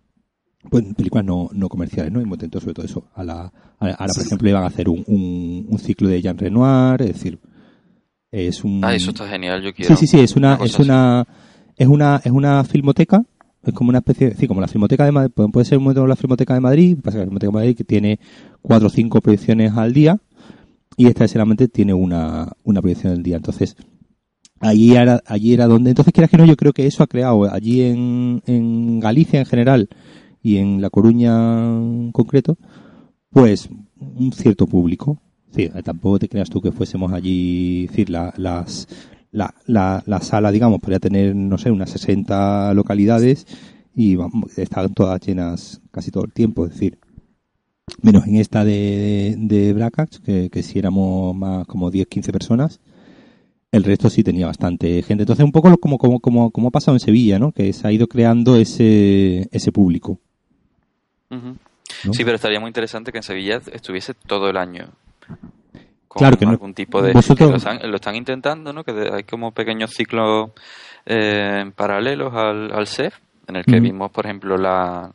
pues, películas no, no comerciales, ¿no? Y muy sobre todo eso. A la, a- ahora, por ejemplo, iban a hacer un, un, un ciclo de Jean Renoir, es decir, es un... Ah, eso está genial, yo quiero. Sí, sí, sí, es una, es así. una, es una, es una filmoteca, es como una especie, sí, como la filmoteca de Madrid, puede ser un momento la filmoteca de Madrid, pasa que la filmoteca de Madrid que tiene cuatro o cinco proyecciones al día, y esta solamente tiene una, una proyección al día, entonces, allí era, allí era donde, entonces quieras que no, yo creo que eso ha creado allí en, en Galicia en general, y en La Coruña en concreto, pues un cierto público. Eh, tampoco te creas tú que fuésemos allí, decir, la, las, la, la, la sala, digamos, podría tener, no sé, unas 60 localidades y vamos, estaban todas llenas casi todo el tiempo, es decir, menos en esta de, de Bracax, que, que si éramos más como 10, 15 personas, el resto sí tenía bastante gente. Entonces, un poco como, como, como, como ha pasado en Sevilla, ¿no? Que se ha ido creando ese, ese público. ¿No? Sí, pero estaría muy interesante que en Sevilla estuviese todo el año. Con Claro que no. algún tipo de... Vosotros- que lo, están, lo están intentando, ¿no? Que de- hay como pequeños ciclos eh, paralelos al, al SEF, en el que vimos, por ejemplo, la,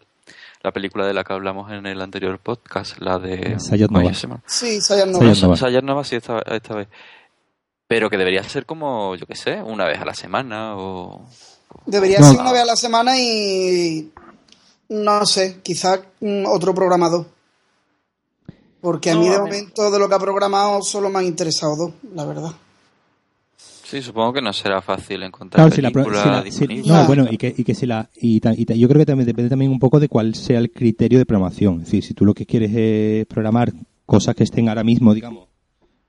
la película de la que hablamos en el anterior podcast, la de... Sayat ¿cómo Nova. Sí, Sayat Nova. Nova. Sayat Nova, sí, esta, esta vez. Pero que debería ser como, yo qué sé, una vez a la semana o... Debería No. ser una vez a la semana y no sé, quizás mm, otro programador. Porque a No, mí de momento de lo que ha programado solo me han interesado dos, la verdad. Sí, supongo que no será fácil encontrar Claro, si la, pro- películas si la- si- no, Claro. bueno, y que, y que si la, y, yo creo que también depende también un poco de cuál sea el criterio de programación. Es decir, si tú lo que quieres es programar cosas que estén ahora mismo, digamos,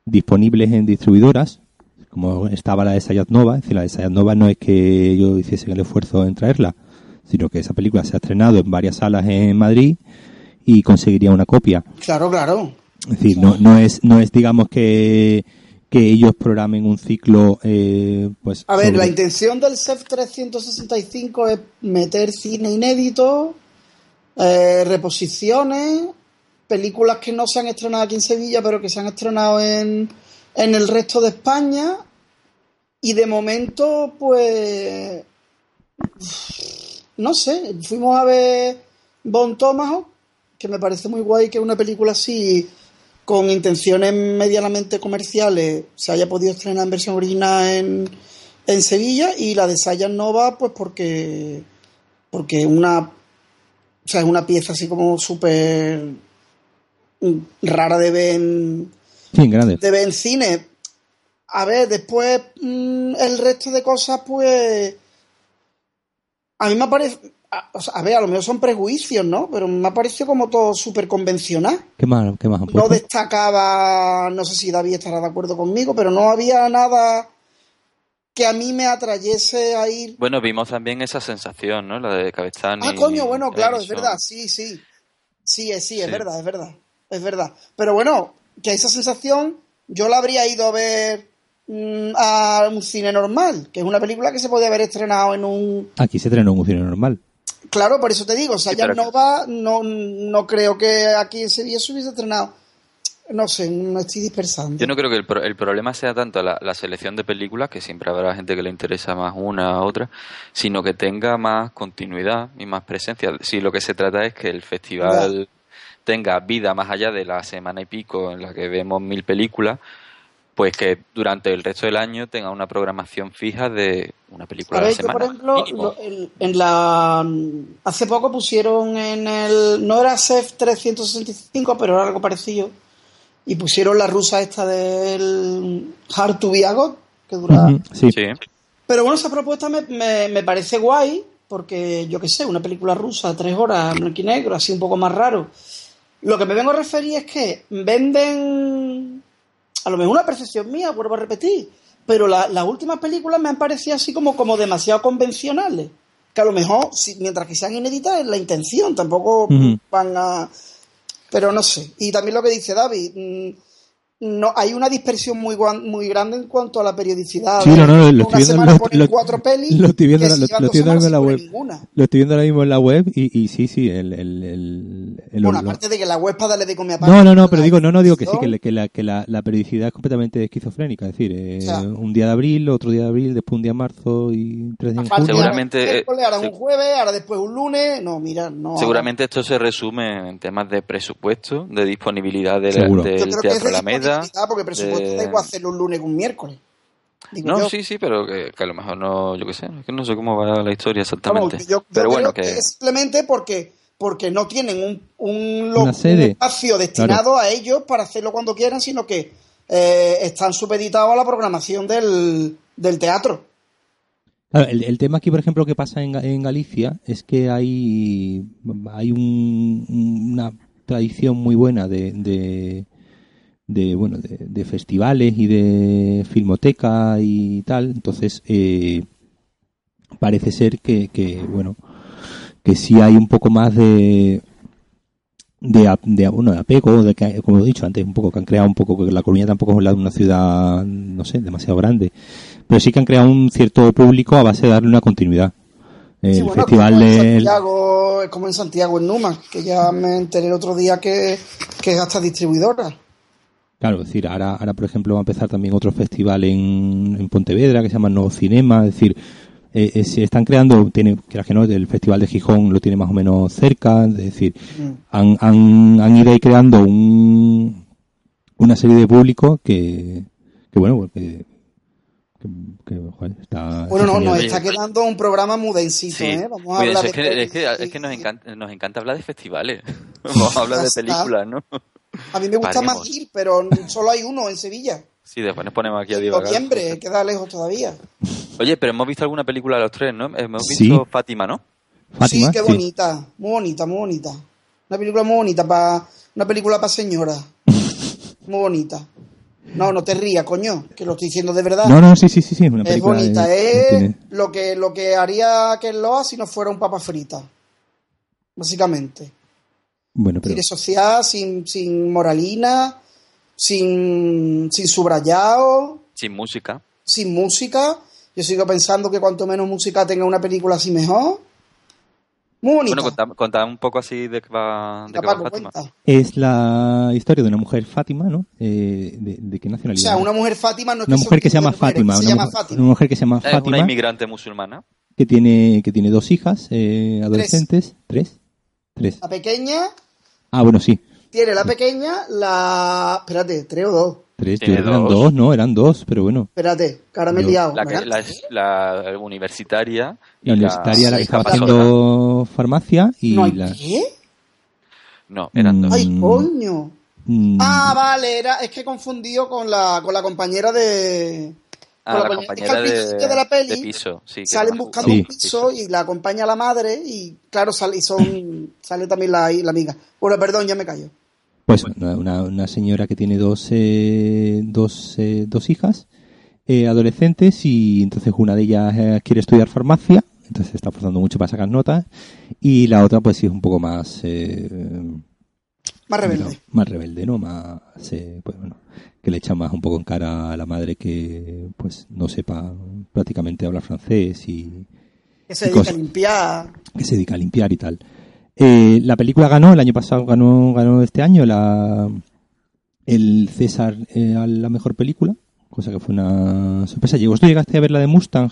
disponibles en distribuidoras, como estaba la de Sayat Nova, es decir, la de Sayat Nova no es que yo hiciese el esfuerzo en traerla, sino que esa película se ha estrenado en varias salas en Madrid y conseguiría una copia. Claro, claro. Es decir, no, no es, no es digamos que, que ellos programen un ciclo, eh, pues. A ver, sobre- la intención del CEF 365 es meter cine inédito, eh, reposiciones, películas que no se han estrenado aquí en Sevilla, pero que se han estrenado en, en el resto de España. Y de momento, pues. No sé, fuimos a ver Bon Tomahawk que me parece muy guay que una película así, con intenciones medianamente comerciales, se haya podido estrenar en versión original en, en Sevilla y la de Sayan Nova, pues porque, porque una, o sea, es una pieza así como súper rara de ver en, Sí, de ver en cine. A ver, después mm, el resto de cosas, pues. A mí me parece. A, o sea, a ver, a lo mejor son prejuicios, ¿no? Pero me ha parecido como todo súper convencional. ¿Qué más, qué más No destacaba, no sé si David estará de acuerdo conmigo, pero no había nada que a mí me atrayese a ir. Bueno, vimos también esa sensación, ¿no? La de Cabestani. Ah, coño, bueno, claro, es verdad, sí, sí. Sí, es, sí, es Sí. verdad, es verdad. Es verdad. Pero bueno, que esa sensación yo la habría ido a ver a un cine normal, que es una película que se podía haber estrenado en un... Aquí se estrenó en un cine normal. Claro, por eso te digo, Sayan pero- Nova no, no creo que aquí en Sevilla se hubiese estrenado. No sé, no estoy dispersando. Yo no creo que el, pro- el problema sea tanto la, la selección de películas, que siempre habrá gente que le interesa más una a otra, sino que tenga más continuidad y más presencia. Si lo que se trata es que el festival tenga vida más allá de la semana y pico en la que vemos mil películas, pues que durante el resto del año tenga una programación fija de una película A a la semana. por ejemplo, mínimo. lo- el- en la hace poco pusieron en el no era CEF 365, pero era algo parecido y pusieron la rusa esta del Hard to Be a God, que dura. Sí. pero bueno, esa propuesta me, me, me parece guay, porque yo qué sé, una película rusa, tres horas, blanco y negro, así un poco más raro. Lo que me vengo a referir es que venden, a lo mejor una percepción mía, vuelvo a repetir, pero la- las últimas películas me han parecido así como, como demasiado convencionales. Que a lo mejor, si- mientras que sean inéditas, es la intención, tampoco van a... Pero no sé. Y también lo que dice David, mm, no hay una dispersión muy guan- muy grande en cuanto a la periodicidad. Sí, no, no, lo estoy viendo, lo, cuatro pelis, lo estoy viendo, lo, estoy viendo en la web. ninguna. Lo estoy viendo ahora mismo en la web y, y sí, sí, el, el, el, el- Bueno, lo- aparte de que la web para darle de comer a No, no, no, la pero digo, no, no digo que sí, que, la- que, la, que la, la periodicidad es completamente esquizofrénica. Es decir, eh, O sea- un día de abril, otro día de abril, después un día de marzo y tres días en Aparte, junio. Seguramente, eh, ahora sí. un jueves, ahora después un lunes. No, mira, no. Seguramente esto se resume en temas de presupuesto, de disponibilidad de- del Teatro de Alameda. Porque presupuesto de- da igual hacerlo un lunes que un miércoles. Digo No, yo. sí, sí, pero que, que a lo mejor no, yo qué sé, es que no sé cómo va la historia Vamos, exactamente. que yo, yo pero bueno, que que es simplemente porque, porque no tienen un, un, espacio destinado a ellos para hacerlo cuando quieran, sino que eh, están supeditados a la programación del, del teatro. Claro, el, el tema aquí, por ejemplo, que pasa en, en Galicia es que hay, hay un- una tradición muy buena de, de, de, bueno, de, de festivales y de filmoteca y tal. Entonces, eh, parece ser que, que, bueno, que sí hay un poco más de, de, de, bueno, de apego, de que, como he dicho antes, un poco que han creado un poco, que La Coruña tampoco es la- una ciudad, no sé, demasiado grande, pero sí que han creado un cierto público a base de darle una continuidad. El Sí, bueno, festival como en de... Santiago, es como en Santiago, en Numa, que ya me enteré el otro día que, que es hasta distribuidora. Claro, es decir, ahora, ahora por ejemplo va a empezar también otro festival en, en Pontevedra que se llama Nuevo Cinema, es decir, eh, eh, se están creando, tiene, que que no, el festival de Gijón lo tiene más o menos cerca, es decir, Mm. han, han, han ido ahí creando un, una serie de público que, que bueno, pues que, que, que, joder, está... Bueno, no, está nos genial. está quedando un programa mudencito, Sí. ¿eh? Vamos a hablar es, que, es, que, es que nos encanta, nos encanta hablar de festivales. [LAUGHS] Vamos a hablar de películas, ¿no? A mí me gusta Paremos. más ir, pero solo hay uno en Sevilla. Sí, después nos ponemos aquí a En divagar. noviembre, queda lejos todavía. Oye, pero hemos visto alguna película los tres, ¿no? Hemos Sí. visto Fátima, ¿no? Fátima, sí, qué sí. bonita, muy bonita, muy bonita. Una película muy bonita para una película para señora. [LAUGHS] Muy bonita. No, no te rías, coño, que lo estoy diciendo de verdad. No, no, sí, sí, sí, sí, una es película bonita, de- es tiene- lo que lo que haría que Loa si no fuera un papa frita. Básicamente. Bueno, pero... Tire social, sin, sin moralina, sin, sin subrayado, Sin música. sin música. Yo sigo pensando que cuanto menos música tenga una película así mejor. Muy bonita. Bueno, contad, contad un poco así de qué va, de va Fátima. cuenta. Es la historia de una mujer Fátima, ¿no? Eh, de, ¿De qué O nacionalidad? sea, una mujer Fátima no es Una que mujer, Fátima, que se una, llama mujer, Fátima. una mujer que se llama Es una Fátima, inmigrante musulmana. que tiene que tiene dos hijas, eh, adolescentes, tres, tres. La pequeña, Ah, bueno, sí. Tiene la pequeña, la... Espérate, tres o dos. Tres, yo creo que eran dos. dos, ¿no? Eran dos, pero bueno. Espérate, que ahora me he Yo- liado. La, que- ¿verdad? la, es- la universitaria. y La universitaria, la que y estaba haciendo farmacia y No hay la... qué. No, eran dos. ¡Ay, Mm. coño! Mm, Ah, vale, era, es que he confundido con la, con la compañera de... Ah, la la compañera es que al de, principio de la peli de piso. Sí, que Salen buscando Sí. un piso y la acompaña la madre y claro, sale, y son, [LAUGHS] sale también la, la amiga. Bueno, perdón, ya me callo. Pues una, una- señora que tiene dos, eh, dos, eh, dos hijas eh, adolescentes y entonces una de ellas eh, quiere estudiar farmacia, entonces se está forzando mucho para sacar notas y la otra pues sí es un poco más... Más rebelde. más rebelde, ¿no? Más, eh, pues bueno, que le echa más un poco en cara a la madre que pues no sepa prácticamente hablar francés y Que se y dedica cosas. a limpiar. que se dedica a limpiar y tal. Eh, la película ganó, el año pasado ganó, ganó este año la, el César eh, a la mejor película, cosa que fue una sorpresa. ¿Llegó, ¿Tú llegaste a ver la de Mustang?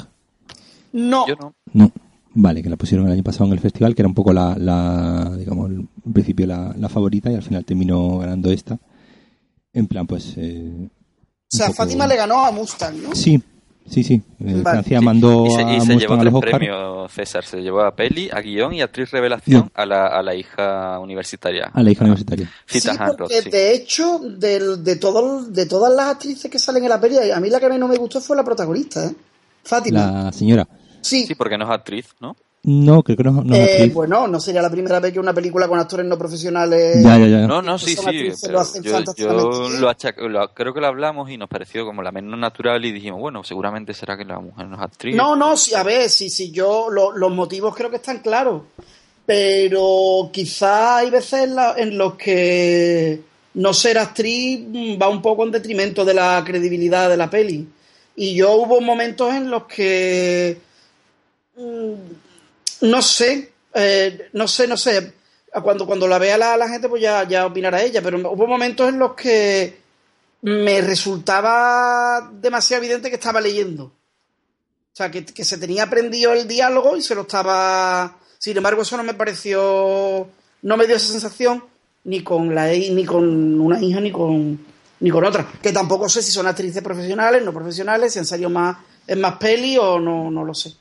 No, Yo no. No. Vale, que la pusieron el año pasado en el festival, que era un poco la, la digamos, en principio la, la favorita y al final terminó ganando esta. En plan, pues... eh, o sea, poco- Fátima le ganó a Mustang, ¿no? Sí, sí, sí. Eh, Vale. Francia Sí, mandó y se, y a se llevó Mustang a los premios, César. Se llevó a peli, a guion y actriz revelación Sí. a, la, a la hija universitaria. A la hija universitaria. Sí, Hancock, porque sí. de hecho, del- de, todo, de todas las actrices que salen en la peli, a mí la que menos me gustó fue la protagonista, ¿eh? Fátima. La señora. Sí, Sí, porque no es actriz, ¿no? No, creo que no, no es Eh, actriz. bueno, no sería la primera vez que una película con actores no profesionales. Ya, ya, ya. No, no, sí, sí. lo hacen yo lo achac- lo- creo que lo hablamos y nos pareció como la menos natural y dijimos, bueno, seguramente será que la mujer no es actriz. No, no, sí, a ver, sí, sí, yo lo- los motivos creo que están claros, pero quizá hay veces en, la- en los que no ser actriz mm, va un poco en detrimento de la credibilidad de la peli. Y yo hubo momentos en los que no sé, eh, no sé, no sé. Cuando, cuando la vea la, la gente, pues ya, ya opinará ella, pero hubo momentos en los que me resultaba demasiado evidente que estaba leyendo. O sea, que, que se tenía aprendido el diálogo y se lo estaba. Sin embargo, eso no me pareció. No me dio esa sensación ni con la ni con una hija ni con ni con otra. Que tampoco sé si son actrices profesionales, no profesionales, si han salido más en más peli o no, no lo sé.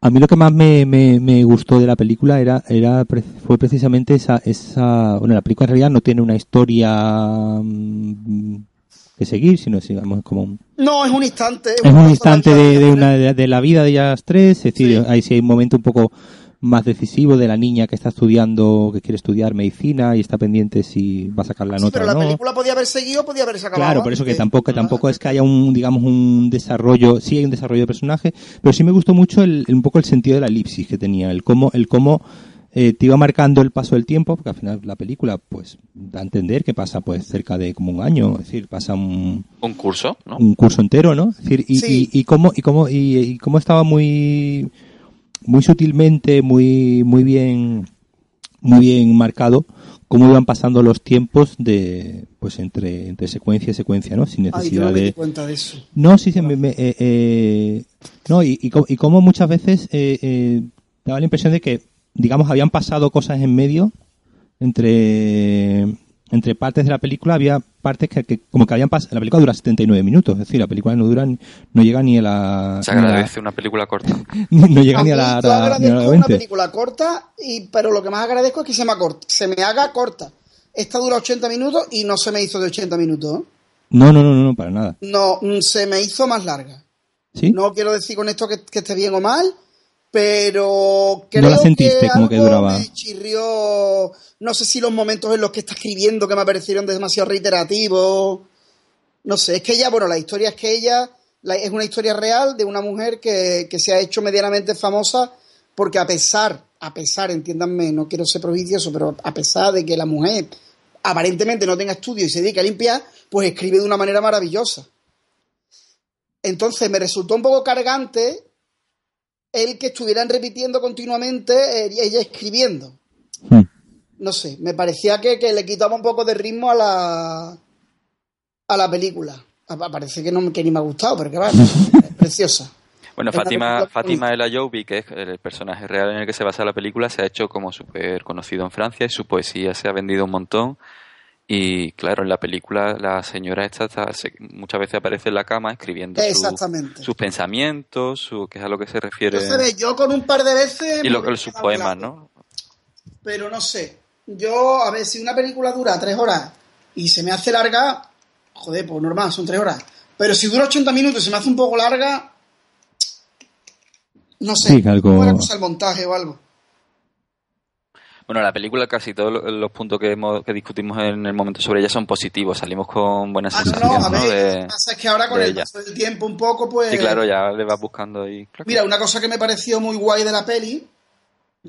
A mí lo que más me, me, me gustó de la película era, era fue precisamente esa, esa, bueno, la película en realidad no tiene una historia mm, que seguir, sino digamos como un, No, es un instante. es un instante de, de la- una de, de la vida de ellas tres, es decir, Sí. ahí sí hay un momento un poco más decisivo de la niña que está estudiando, que quiere estudiar medicina y está pendiente si va a sacar la Sí, nota pero o la no. película podía haber seguido, podía haberse acabado. Claro, por eso que tampoco, tampoco es que haya un, digamos, un desarrollo, sí hay un desarrollo de personaje, pero sí me gustó mucho el, un poco el sentido de la elipsis que tenía, el cómo, el cómo eh, te iba marcando el paso del tiempo, porque al final la película, pues, da a entender que pasa, pues, cerca de como un año, es decir, pasa un, Un curso, ¿no? un curso entero, ¿no? Es decir, y, Sí. y, y cómo, y cómo, y, y cómo estaba muy, muy sutilmente, muy, muy bien, muy bien marcado, cómo iban pasando los tiempos de, pues entre, entre secuencia y secuencia, ¿no? Sin Ay, necesidad no me di de, cuenta de eso. no, sí, sí, me, me- eh, eh, no, y, y cómo muchas veces eh, eh, daba la impresión de que, digamos, habían pasado cosas en medio entre entre partes de la película había partes que, que como que habían pasado la película dura 79 minutos es decir la película no dura [LAUGHS] ni- no llega ni a la Se la- agradece una película corta. no llega A ni a la, yo agradezco la una 20 película corta, y, pero lo que más agradezco es que se me, acort- se me haga corta. Esta dura 80 minutos y no se me hizo de 80 minutos. ¿eh? no no no no no, para nada No, mm, se me hizo más larga. sí No quiero decir con esto que, que esté bien o mal, pero creo No la sentiste como que duraba. me chirrió, no sé si los momentos en los que está escribiendo que me parecieron demasiado reiterativos. No sé, es que ella, bueno, la historia es que ella la- es una historia real de una mujer que, que se ha hecho medianamente famosa porque a pesar, a pesar, entiéndanme, no quiero ser prodigioso, pero a pesar de que la mujer aparentemente no tenga estudio y se dedica a limpiar, pues escribe de una manera maravillosa. Entonces me resultó un poco cargante el que estuvieran repitiendo continuamente eh, ella escribiendo. Hmm. No sé, me parecía que, que le quitaba un poco de ritmo a la a la película. A- Parece que no que ni me ha gustado, pero que va, [LAUGHS] es preciosa. Bueno, Fátima, película Fátima El Ayoubi, que es el personaje real en el que se basa la película, se ha hecho como súper conocido en Francia y su poesía se ha vendido un montón. Y claro, en la película la señora esta está- se- muchas veces aparece en la cama escribiendo su- sus pensamientos, su, que es a lo que se refiere. Yo con un par de veces... y lo, sus poemas. ¿no? Pero no sé. Yo, a ver, si una película dura tres horas y se me hace larga, joder, pues normal, son tres horas. Pero si dura 80 minutos y se me hace un poco larga, no sé. Sí, algo- ¿Cómo era cosa el montaje o algo? Bueno, la película, casi todos lo- los puntos que, hemos, que discutimos en el momento sobre ella son positivos. Salimos con buenas Ah, no, sensaciones, no, a ¿no? ver, De- lo que pasa es que ahora con el paso del tiempo un poco, pues... Sí, claro, ya le vas buscando ahí. clac, Mira, una cosa que me pareció muy guay de la peli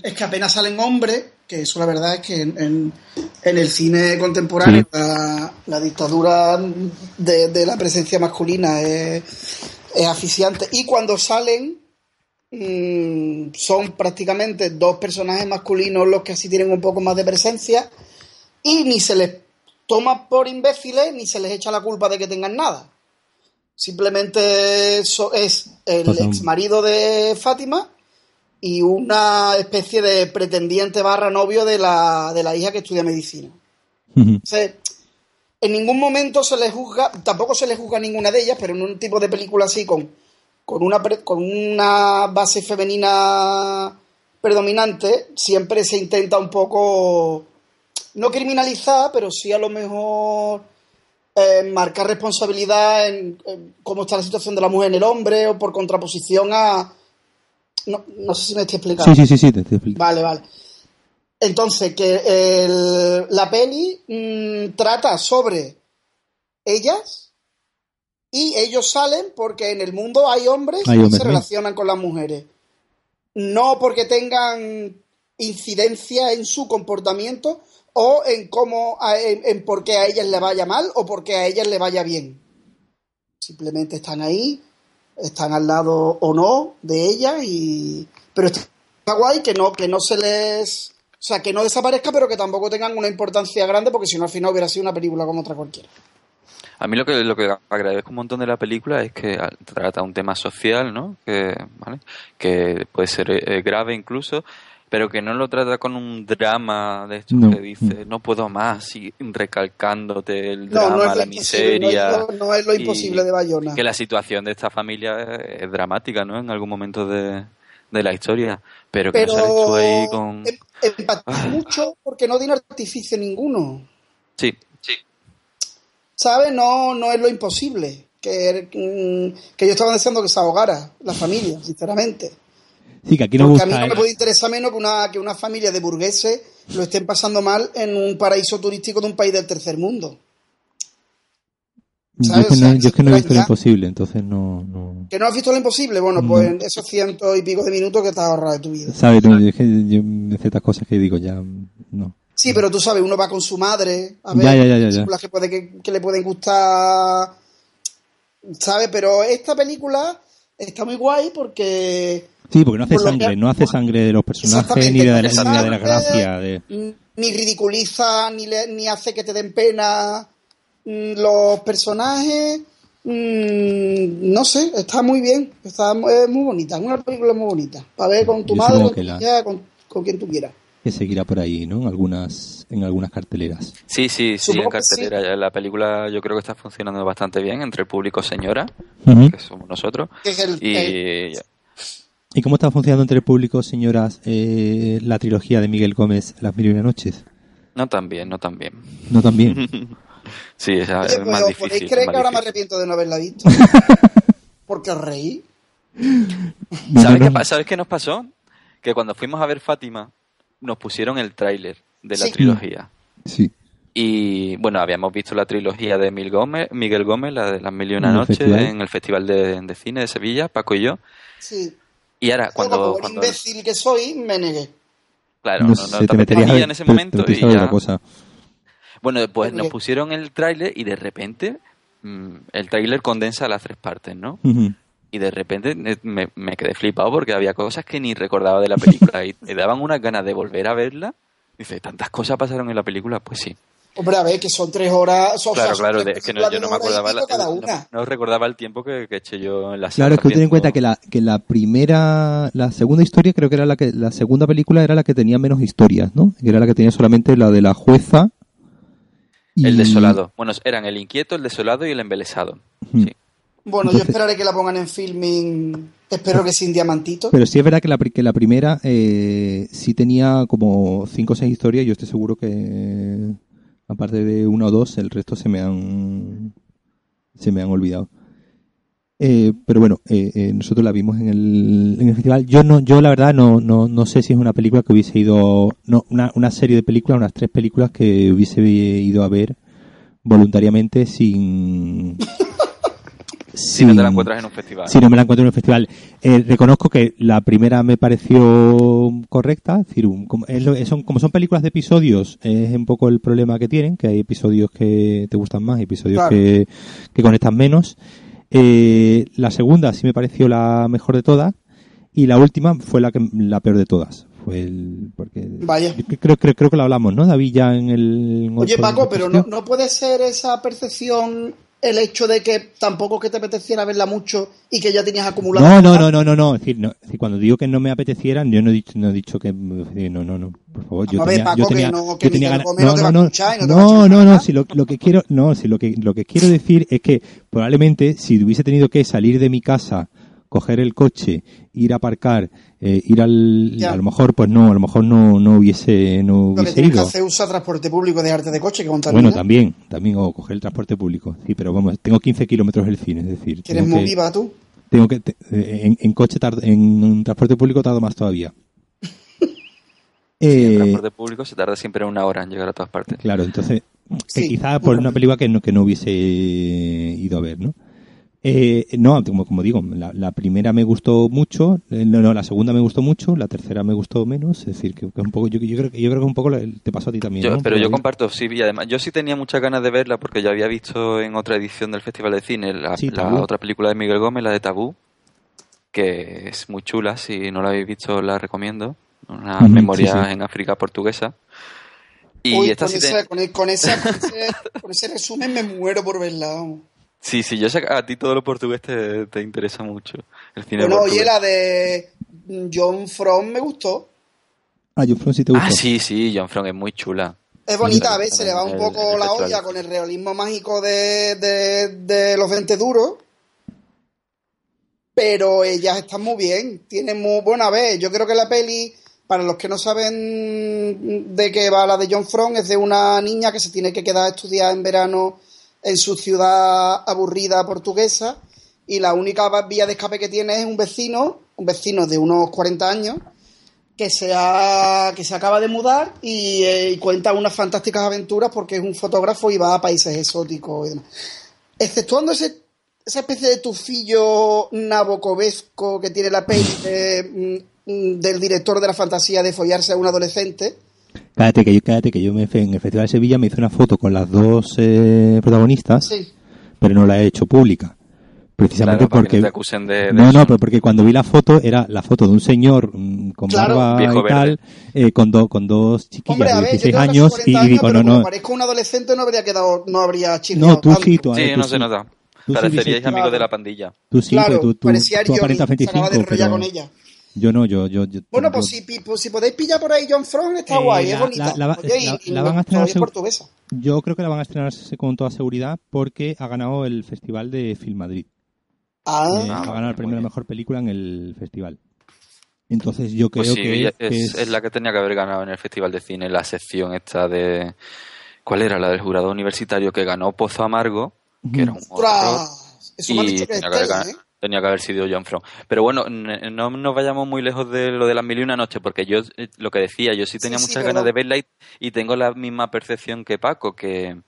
es que apenas salen hombres, que eso la verdad es que en, en- en el cine contemporáneo Sí. la, la dictadura de, de la presencia masculina es, es asfixiante. Y cuando salen mm, son prácticamente dos personajes masculinos los que así tienen un poco más de presencia y ni se les toma por imbéciles ni se les echa la culpa de que tengan nada. Simplemente eso es el ex marido de Fátima y una especie de pretendiente barra novio de la, de la hija que estudia medicina. En ningún momento se les juzga, tampoco se les juzga a ninguna de ellas, pero en un tipo de película así con, con, una, con una base femenina predominante, siempre se intenta un poco, no criminalizar, pero sí a lo mejor eh, marcar responsabilidad en, en cómo está la situación de la mujer en el hombre o por contraposición a... No, no sé si me estoy explicando. Sí, sí, sí, sí, te, te- Vale, vale. Entonces, que el- la peli mm, trata sobre ellas y ellos salen porque en el mundo hay hombres Hay que hombres, se sí. relacionan con las mujeres. No porque tengan incidencia en su comportamiento o en cómo, en, en por qué a ellas le vaya mal o por qué a ellas le vaya bien. Simplemente están ahí, están al lado o no de ellas y pero está guay que no que no se les o sea que no desaparezca pero que tampoco tengan una importancia grande porque si no al final hubiera sido una película como otra cualquiera A mí lo que, lo que agradezco un montón de la película es que trata un tema social, ¿no? Que, ¿vale? que puede ser eh, grave incluso, pero que no lo trata con un drama de esto No. que dice no puedo más y recalcándote el no drama, no es lo la no miseria. es lo, no es lo imposible de Bayona Que la situación de esta familia es, es dramática, ¿no? En algún momento de, de la historia, pero que pero no sales tú ahí con... em- empatizo Ah. mucho porque no tiene artificio ninguno sí. ¿Sabes? No, no es lo imposible. Que, mm, que yo estaba deseando que se ahogara la familia, sinceramente. Sí, que aquí no Porque a busca. mí no me eh, puede interesar menos que una, que una familia de burgueses lo estén pasando mal en un paraíso turístico de un país del tercer mundo. yo, ¿sabes? es que O sea, no, yo es que no he visto lo imposible, entonces no. no ¿Que no has visto lo imposible? Bueno, pues en esos cientos y pico de minutos que te has ahorrado de tu vida. ¿Sabes? No, yo es que yo, ciertas cosas que digo ya. Sí, pero tú sabes, uno va con su madre a ver Ya, ya, ya, películas que, puede, que, que le pueden gustar, ¿sabes? Pero esta película está muy guay porque Sí, porque no hace Por sangre, no hace sangre de los personajes, ni de, la, ni de la sangre. gracia. De... ni ridiculiza ni, le- ni hace que te den pena mm, los personajes. Mm, no sé, está muy bien, está mu- es muy bonita, es una película muy bonita. Para ver con tu Yo madre, con, la- con, con quien tú quieras. Que seguirá por ahí, ¿no? En algunas, en algunas carteleras. Sí, sí, sí, en sí. cartelera. La película yo creo que está funcionando bastante bien entre el público señora, que somos nosotros, Que es el- y ¿Y cómo está funcionando entre el público, señoras, eh, la trilogía de Miguel Gómez, Las Mil y Una Noches? no tan bien, no tan bien. No tan bien. [LAUGHS] Sí, es, Oye, es pues, más ¿os difícil. podéis creer que ahora me arrepiento de no haberla visto? [LAUGHS] Porque os reí. No, ¿Sabes, no, qué, no. pa- ¿Sabes qué nos pasó? Que cuando fuimos a ver Fátima, nos pusieron el tráiler de la Sí. trilogía. Sí. Y bueno, habíamos visto la trilogía de Miguel Gómez, Miguel Gómez, la de las mil y una En el noches, festival. en el Festival de, de Cine de Sevilla, Paco y yo. Sí. Y ahora, Yo, cuando, como cuando imbécil que soy, me negué. claro, No no, sé, no te te meterías en ese te- momento te y ya- otra cosa. Bueno, pues nos pusieron el tráiler y de repente mm, el tráiler condensa las tres partes, ¿no? Y de repente me, me quedé flipado porque había cosas que ni recordaba de la película y [LAUGHS] me daban unas ganas de volver a verla. Dice, ¿tantas cosas pasaron en la película? Pues sí. Hombre, a ver, que son tres horas. Son, Claro, claro, tres es que no, yo no me acordaba, cada no- una. no recordaba el tiempo que, que eché yo en la Claro, es que ten en cuenta que la, que la primera, la segunda historia creo que era la que, la segunda película era la que tenía menos historias, ¿no? Que era la que tenía solamente la de la jueza. y- El desolado. Bueno, eran el inquieto, el desolado y el embelesado. Sí. Bueno, yo esperaré que la pongan en filming. Espero que sin diamantito. Pero sí es verdad que la, que la primera eh, sí tenía como cinco o seis historias. Yo estoy seguro que aparte de una o dos, el resto se me han se me han olvidado. Eh, pero bueno, eh, eh, nosotros la vimos en el, en el festival. Yo no, yo la verdad no, no, no sé si es una película que hubiese ido, no, una, una serie de películas, unas tres películas que hubiese ido a ver voluntariamente sin, Si no te la encuentras en un festival. si no me la encuentro en un festival. Eh, reconozco que la primera me pareció correcta, es decir, un- como, es lo- son, como son películas de episodios, es un poco el problema que tienen, que hay episodios que te gustan más y episodios Claro. que, que conectan menos. Eh, la segunda sí me pareció la mejor de todas y la última fue la que la peor de todas. Fue el, porque Vaya. creo, creo, creo que lo hablamos, ¿no, David? Ya en el. en Oye, Paco, pero no, no puede ser esa percepción el hecho de que tampoco que te apeteciera verla mucho y que ya tenías acumulado. No, no, no, no, no, no. Es decir, no, es decir, cuando digo que no me apetecieran, yo no he dicho, no he dicho que, no, no, no, por favor, yo tenía, Paco, yo que tenía, no- que yo tenía ganas, no no, no, a no, no no, si lo, lo que quiero, no, si lo que, lo que quiero decir es que probablemente si hubiese tenido que salir de mi casa, coger el coche, ir a aparcar, eh, ir al, Ya. a lo mejor, pues no, a lo mejor no, no hubiese, no Lo que hubiese que ido. hacer es usar transporte público de arte de coche que contamina. Bueno, también, también, o coger el transporte público. Sí, pero vamos, tengo 15 kilómetros del cine, es decir. Que eres tengo muy que- viva tú. tengo que te- eh, en, en coche tardo- en transporte público tardo más todavía [LAUGHS] En Eh, transporte público se tarda siempre una hora en llegar a todas partes. claro entonces que Sí, quizá por bueno. una película que no que no hubiese ido a ver no Eh, no como, como digo la, la primera me gustó mucho eh, no, no la segunda me gustó mucho la tercera me gustó menos es decir que, que un poco yo, yo creo que yo creo que un poco te pasó a ti también Yo- ¿no? pero yo comparto, sí, y además, yo sí tenía muchas ganas de verla porque yo había visto en otra edición del Festival de Cine la, Sí, la Tabú. otra película de Miguel Gómez, la de Tabú, que es muy chula, si no la habéis visto la recomiendo, una memoria sí, sí. en África portuguesa. Y Uy, esta con, sí, te- ese, con, el- con ese, con, [LAUGHS] ese, con ese resumen me muero por verla. vamos. Sí, sí, yo sé que a ti todo lo portugués te, te interesa mucho, el cine Bueno, portugués. oye, la de John From me gustó. ah yo Fron, sí te gustó Ah, sí, sí, John Frong es muy chula. Es bonita, a ver, se le va un poco el la olla con el realismo mágico de, de, de los 20 duros. Pero ellas están muy bien. Tienen muy. Bueno, a ver, yo creo que la peli, para los que no saben de qué va la de John From, es de una niña que se tiene que quedar a estudiar en verano en su ciudad aburrida portuguesa. Y la única vía de escape que tiene es un vecino, un vecino de unos 40 años, que se, ha- que se acaba de mudar y, eh, y cuenta unas fantásticas aventuras porque es un fotógrafo y va a países exóticos y demás. Exceptuando ese, esa especie de tufillo nabocovesco que tiene la peli mm, mm, del director de la fantasía de follarse a un adolescente. Cállate que yo cállate que yo me en el festival de Sevilla me hice una foto con las dos eh, protagonistas Sí. pero no la he hecho pública. Precisamente Claro, para que porque... no te acusen de, de no, no, pero porque cuando vi la foto era la foto de un señor mm, con Claro. barba y tal, eh, con, do- con dos chiquillas Hombre, de ver, yo 16 tengo casi años 40 y, y años, digo, pero no, no, parezco un adolescente no habría quedado, no habría chirriado no, tú tanto. sí, tú, Sí, tú no sí, se nota. tú sí Pareceríais dices- amigos Claro. de la pandilla. Tú sí, claro, pero tú, tú, parecía tú Johnny, aparentas se acaba de 25, enrollar pero con ella. Yo no, yo... yo, yo Bueno, yo- pues si, pues si podéis pillar por ahí John From, está Eh, guay, la- es bonita. la- la va- Oye, y- la- van a estrenar portuguesa. Yo creo que la van a estrenar con toda seguridad porque ha ganado el Festival de Film Madrid. Ah, Eh, ha bueno, ganado el premio bien. mejor película en el festival. Entonces yo creo Pues sí, que, es, que es- es la que tenía que haber ganado en el Festival de Cine, la sección esta de... ¿Cuál era? La del jurado universitario que ganó Pozo Amargo, que era un horror. ¡Ostras! Eso y dicho que es tenía que, haber, ¿eh? Tenía que haber sido John From. Pero bueno, no nos vayamos muy lejos de lo de las mil y una noches, porque yo, eh, lo que decía, yo sí tenía Sí, muchas ganas de verla y, y tengo la misma percepción que Paco, que,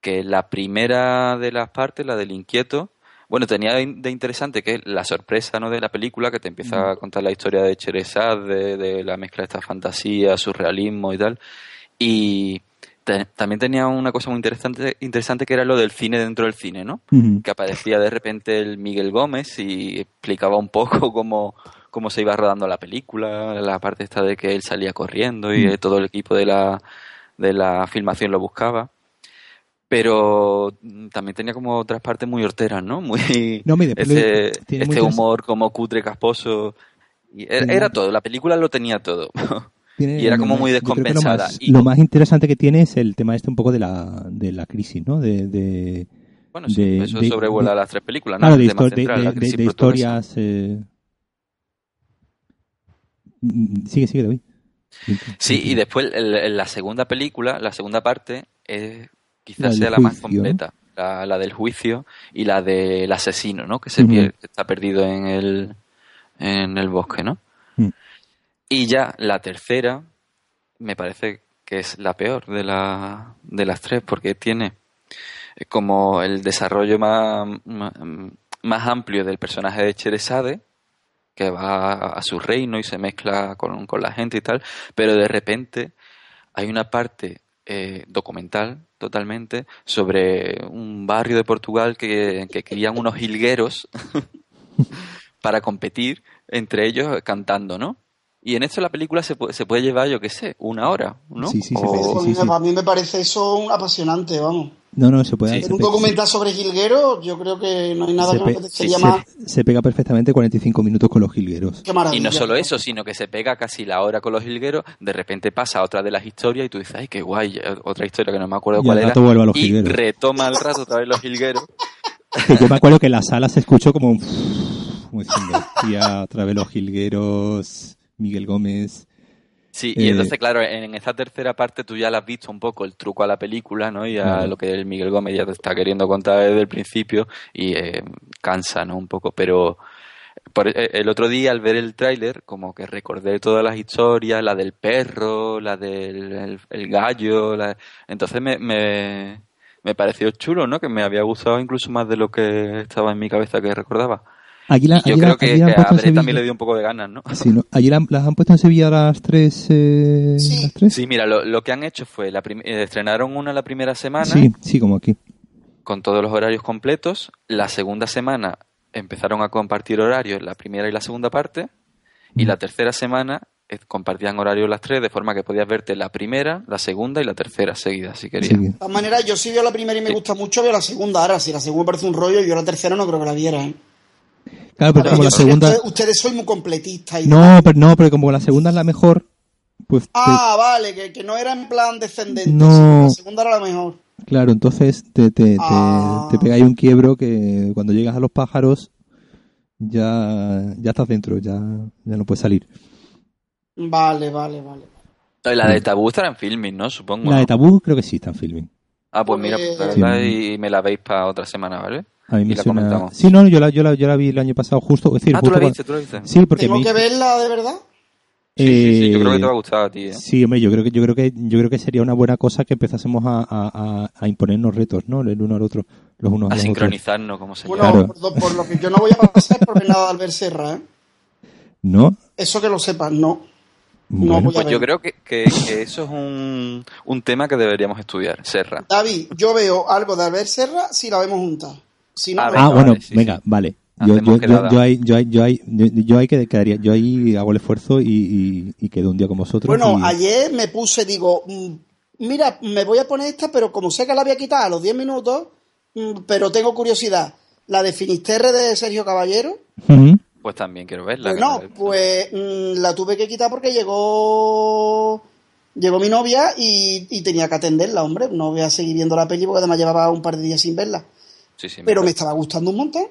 que la primera de las partes, la del inquieto, bueno, tenía de de interesante que la sorpresa ¿no? de la película, que te empieza a contar la historia de Cherezad, de, de la mezcla de esta fantasía, surrealismo y tal. Y te- también tenía una cosa muy interesante, interesante que era lo del cine dentro del cine, ¿no? Que aparecía de repente el Miguel Gómez y explicaba un poco [LAUGHS] cómo, cómo se iba rodando la película, la parte esta de que él salía corriendo y todo el equipo de la de la filmación lo buscaba. Pero también tenía como otras partes muy horteras, ¿no? Muy No, mire, ese, este muchas- humor como cutre, casposo. Y era, Tiene- era todo, la película lo tenía todo. [LAUGHS] Tiene- Y era como muy descompensada. Lo más, Y lo como- más interesante que tiene es el tema este un poco de la, de la crisis, ¿no? De, de, bueno, sí, de- eso sobrevuela las tres películas, ¿no? claro, de, El tema central, historias. eh, Sigue, sigue, David. Sí, y después la segunda película, la segunda parte, es, quizás sea la más completa. La, la del juicio y la del asesino, ¿no? Que se está perdido en el, en el bosque, ¿no? Mm. Y ya la tercera, me parece que es la peor de, la, de las tres, porque tiene como el desarrollo más, más, más amplio del personaje de Cheresade, que va a, a su reino y se mezcla con, con la gente y tal, pero de repente hay una parte eh, documental totalmente sobre un barrio de Portugal que, que crían unos jilgueros [LAUGHS] para competir entre ellos cantando, ¿no? Y en esto la película se puede, se puede llevar, yo qué sé, una hora, ¿no? Sí, sí, se puede, sí, sí. A mí me parece eso un apasionante, vamos. No, no, se puede. Sí. un documental sobre Jilguero, yo creo que no hay nada se que me se- apetecería se- más. se pega perfectamente 45 minutos con los jilgueros. Qué maravilla. Y no solo eso, sino que se pega casi la hora con los jilgueros, de repente pasa otra de las historias y tú dices, ay, qué guay, eh, otra historia que no me acuerdo Y cuál era. a los y jilgueros. retoma al rato otra vez los jilgueros. Que yo me acuerdo que en la sala se escuchó como un... [LAUGHS] Como diciendo, hostia, otra vez los jilgueros, Miguel Gómez... Sí, y Eh, entonces, claro, en esta tercera parte tú ya le has visto un poco el truco a la película, ¿no? Y a lo que el Miguel Gómez ya te está queriendo contar desde el principio y eh, cansa, ¿no? Un poco, pero por- eh, el otro día al ver el tráiler, como que recordé todas las historias, la del perro, la del el, el gallo, la- entonces me, me, me pareció chulo, ¿no? Que me había gustado incluso más de lo que estaba en mi cabeza que recordaba. Allí la, Y yo allí la- creo que, allí la han que a Andrés también le dio un poco de ganas, ¿no? Sí, ¿no? Allí la- las han puesto en Sevilla las tres... Eh, Sí. las tres? Sí, mira, lo, lo que han hecho fue, la eh, estrenaron una la primera semana, sí, sí, como aquí. con todos los horarios completos. La segunda semana empezaron a compartir horarios la primera y la segunda parte. Y Mm. la tercera semana eh, compartían horarios las tres, de forma que podías verte la primera, la segunda y la tercera seguida, si querías. Sí. De todas maneras, yo sí veo la primera y me Sí. gusta mucho, veo la segunda. Ahora, si la segunda me parece un rollo, yo la tercera no creo que la viera, ¿eh? Claro, pero como la segunda... ustedes, ustedes sois muy completistas. Y No, pero no, pero como la segunda es la mejor, pues... te- Ah, vale, que, que no era en plan descendente. No. sino que La segunda era la mejor. Claro, entonces te, te, te, Ah. te pega ahí un quiebro que cuando llegas a los pájaros ya, ya estás dentro, ya, ya no puedes salir. Vale, vale, vale. Y la de Tabú estará en filming, ¿no? Supongo. La de. Tabú creo que sí está en filming. Ah, pues mira, verdad, y me la veis para otra semana, ¿vale? A mí Y me la suena... comentamos. Sí, no, yo la, yo, la, yo la vi el año pasado justo, es decir, Ah, tú la viste, tú la viste. Sí, porque ¿Tengo me que hizo- verla de verdad? Sí, sí, sí, yo creo que Eh, te va a gustar a ti, ¿eh? Sí, hombre, yo creo que yo creo que yo creo que sería una buena cosa que empezásemos a, a, a- imponernos retos, ¿no? El uno al otro, los unos a, A los otros. sincronizarnos, como se Bueno, llama. Claro. por, lo- por lo que yo no voy a pasar por ver nada de Albert Serra, ¿eh? ¿No? Eso que lo sepas, no. No Bueno, a Pues ver. yo creo que, que- que eso es un, un tema que deberíamos estudiar, Serra. David, yo veo algo de Albert Serra si la vemos juntas. Si no, Ah, venga, ah, bueno, vale, sí, venga, sí. vale. Yo, yo, yo, yo ahí, yo ahí, yo ahí, yo, ahí que- quedaría, yo ahí hago el esfuerzo y, y, y quedo un día con vosotros. Bueno, y- ayer me puse, digo, mm, mira, me voy a poner esta, pero como sé que la voy a quitar a los 10 minutos, mm, pero tengo curiosidad. La de Finisterre de Sergio Caballero. Pues también quiero verla. pues no pues mm, la tuve que quitar porque llegó llegó mi novia y, y tenía que atenderla, hombre. No voy a seguir viendo la peli porque además llevaba un par de días sin verla. Sí, sí, Pero me me estaba gustando un montón.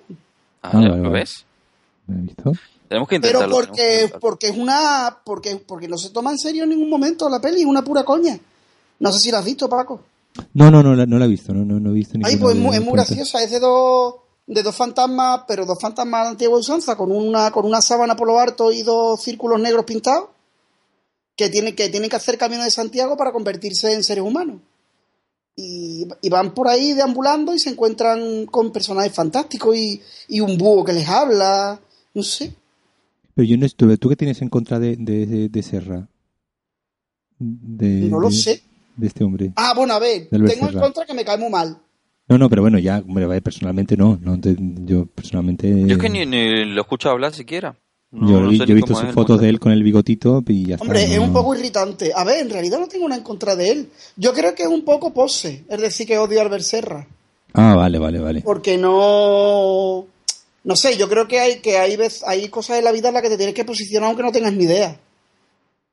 Ah, Ah, ¿Lo ves? ¿Me has visto? Tenemos que Pero intentarlo. que porque, porque es una. Porque, porque no se toma en serio en ningún momento la peli, es una pura coña. No sé si la has visto, Paco. No, no, no, la- no la he visto, no, no, no he visto Ay, pues es muy, es graciosa, es de dos, de dos fantasmas, pero dos fantasmas de antigua usanza, con una, con una sábana por lo harto y dos círculos negros pintados, que tienen, que tienen que hacer camino de Santiago para convertirse en seres humanos. Y, y van por ahí deambulando y se encuentran con personajes fantásticos y, y un búho que les habla, no sé. Pero yo no estuve, ¿tú qué tienes en contra de, de, de, de Serra? De, No lo de- sé. De este hombre. Ah, bueno, a ver, tengo en contra que me cae muy mal. No, no, pero bueno, ya, hombre, personalmente no, no te- yo personalmente... Yo es que ni, ni lo he escuchado hablar siquiera. No, yo, no sé yo he visto sus es fotos de él con el bigotito y ya está. Hombre, es no- un poco irritante. A ver, en realidad no tengo nada en contra de él. Yo creo que es un poco pose. Es decir, que odio a Albert Serra. Ah, vale, vale, vale. Porque no. No sé, yo creo que hay, que hay, vez, hay cosas en la vida en las que te tienes que posicionar aunque no tengas ni idea.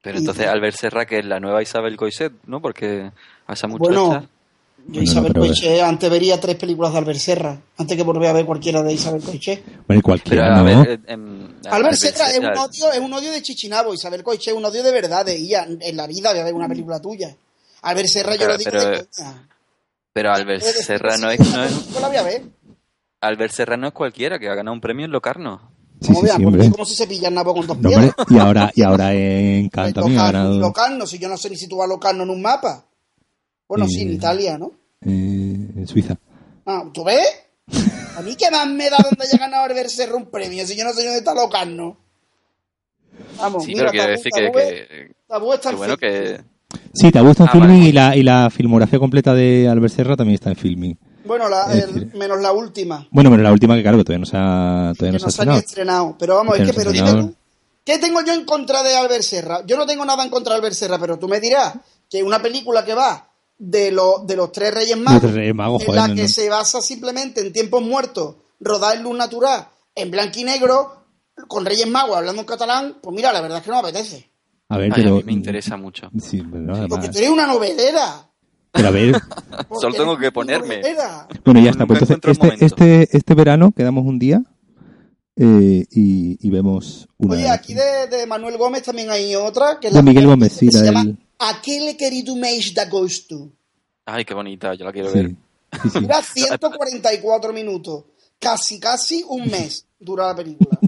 Pero entonces Albert Serra, que es la nueva Isabel Coixet, ¿no? Porque a esa muchacha... Bueno, yo Bueno, Isabel pero- Coixet, antes vería tres películas de Albert Serra, antes que volver a ver cualquiera de Isabel Coixet. Bueno, y Pero cualquiera, a ¿no? ver... em, Albert Serra es un odio, es un odio de Chichinabo, Isabel Coixet es un odio de verdad, de ella, en la vida voy a ver una película tuya. Albert Serra yo Pero- lo digo pero- de coña. Pero Albert Serra no es, no es- Yo la voy a ver. Albert Serra no es cualquiera que ha ganado un premio en Locarno. Sí, Como sí, vean, sí, como si se pilla el nabo con dos No, piedras. hombre, y ahora, y ahora en [LAUGHS] ha Locarno, ganado Locarno, si yo no sé ni situar Locarno en un mapa. Bueno, sí, en Eh. Italia, ¿no? eh, en Suiza. Ah, ¿Tú ves? A mí qué más me da donde haya ganado Albert Serra un premio, si yo no sé dónde está Locarno. Vamos, Sí, mira, pero quiero Tabú- decir que, Tabú que, Tabú está que en bueno, que... Sí, te gusta en Ah, filming vale. y, la, y la filmografía completa de Albert Serra también está en filming. Bueno, la- el- menos la última, Bueno, pero la última que claro que todavía no se ha, todavía no se ha no estrenado. estrenado. Pero vamos, es que, pero dime tú, ¿qué tengo yo en contra de Albert Serra? Yo no tengo nada en contra de Albert Serra, pero tú me dirás que una película que va de, los de los tres Reyes Magos, Reyes Magos, en joder, la no, que no. se basa simplemente en tiempos muertos, rodar en luz natural, en blanco y negro, con Reyes Magos hablando en catalán, pues mira, la verdad es que no me apetece. A ver, Ay, a pero... mí me interesa mucho. Sí, pero Porque tú eres una novelera. Pero a ver, [LAUGHS] Solo tengo que ponerme. bueno, ya está. Pues entonces, este, momento. este, este verano quedamos un día eh, y, y vemos una... Oye, aquí de, de Manuel Gómez también hay otra, que es De la Miguel Gómez, sí, se la llama del- Aquel querido mês de agosto. Ay, qué bonita, yo la quiero ver. Sí, sí. Dura 144 minutos. Casi, casi un mes dura la película.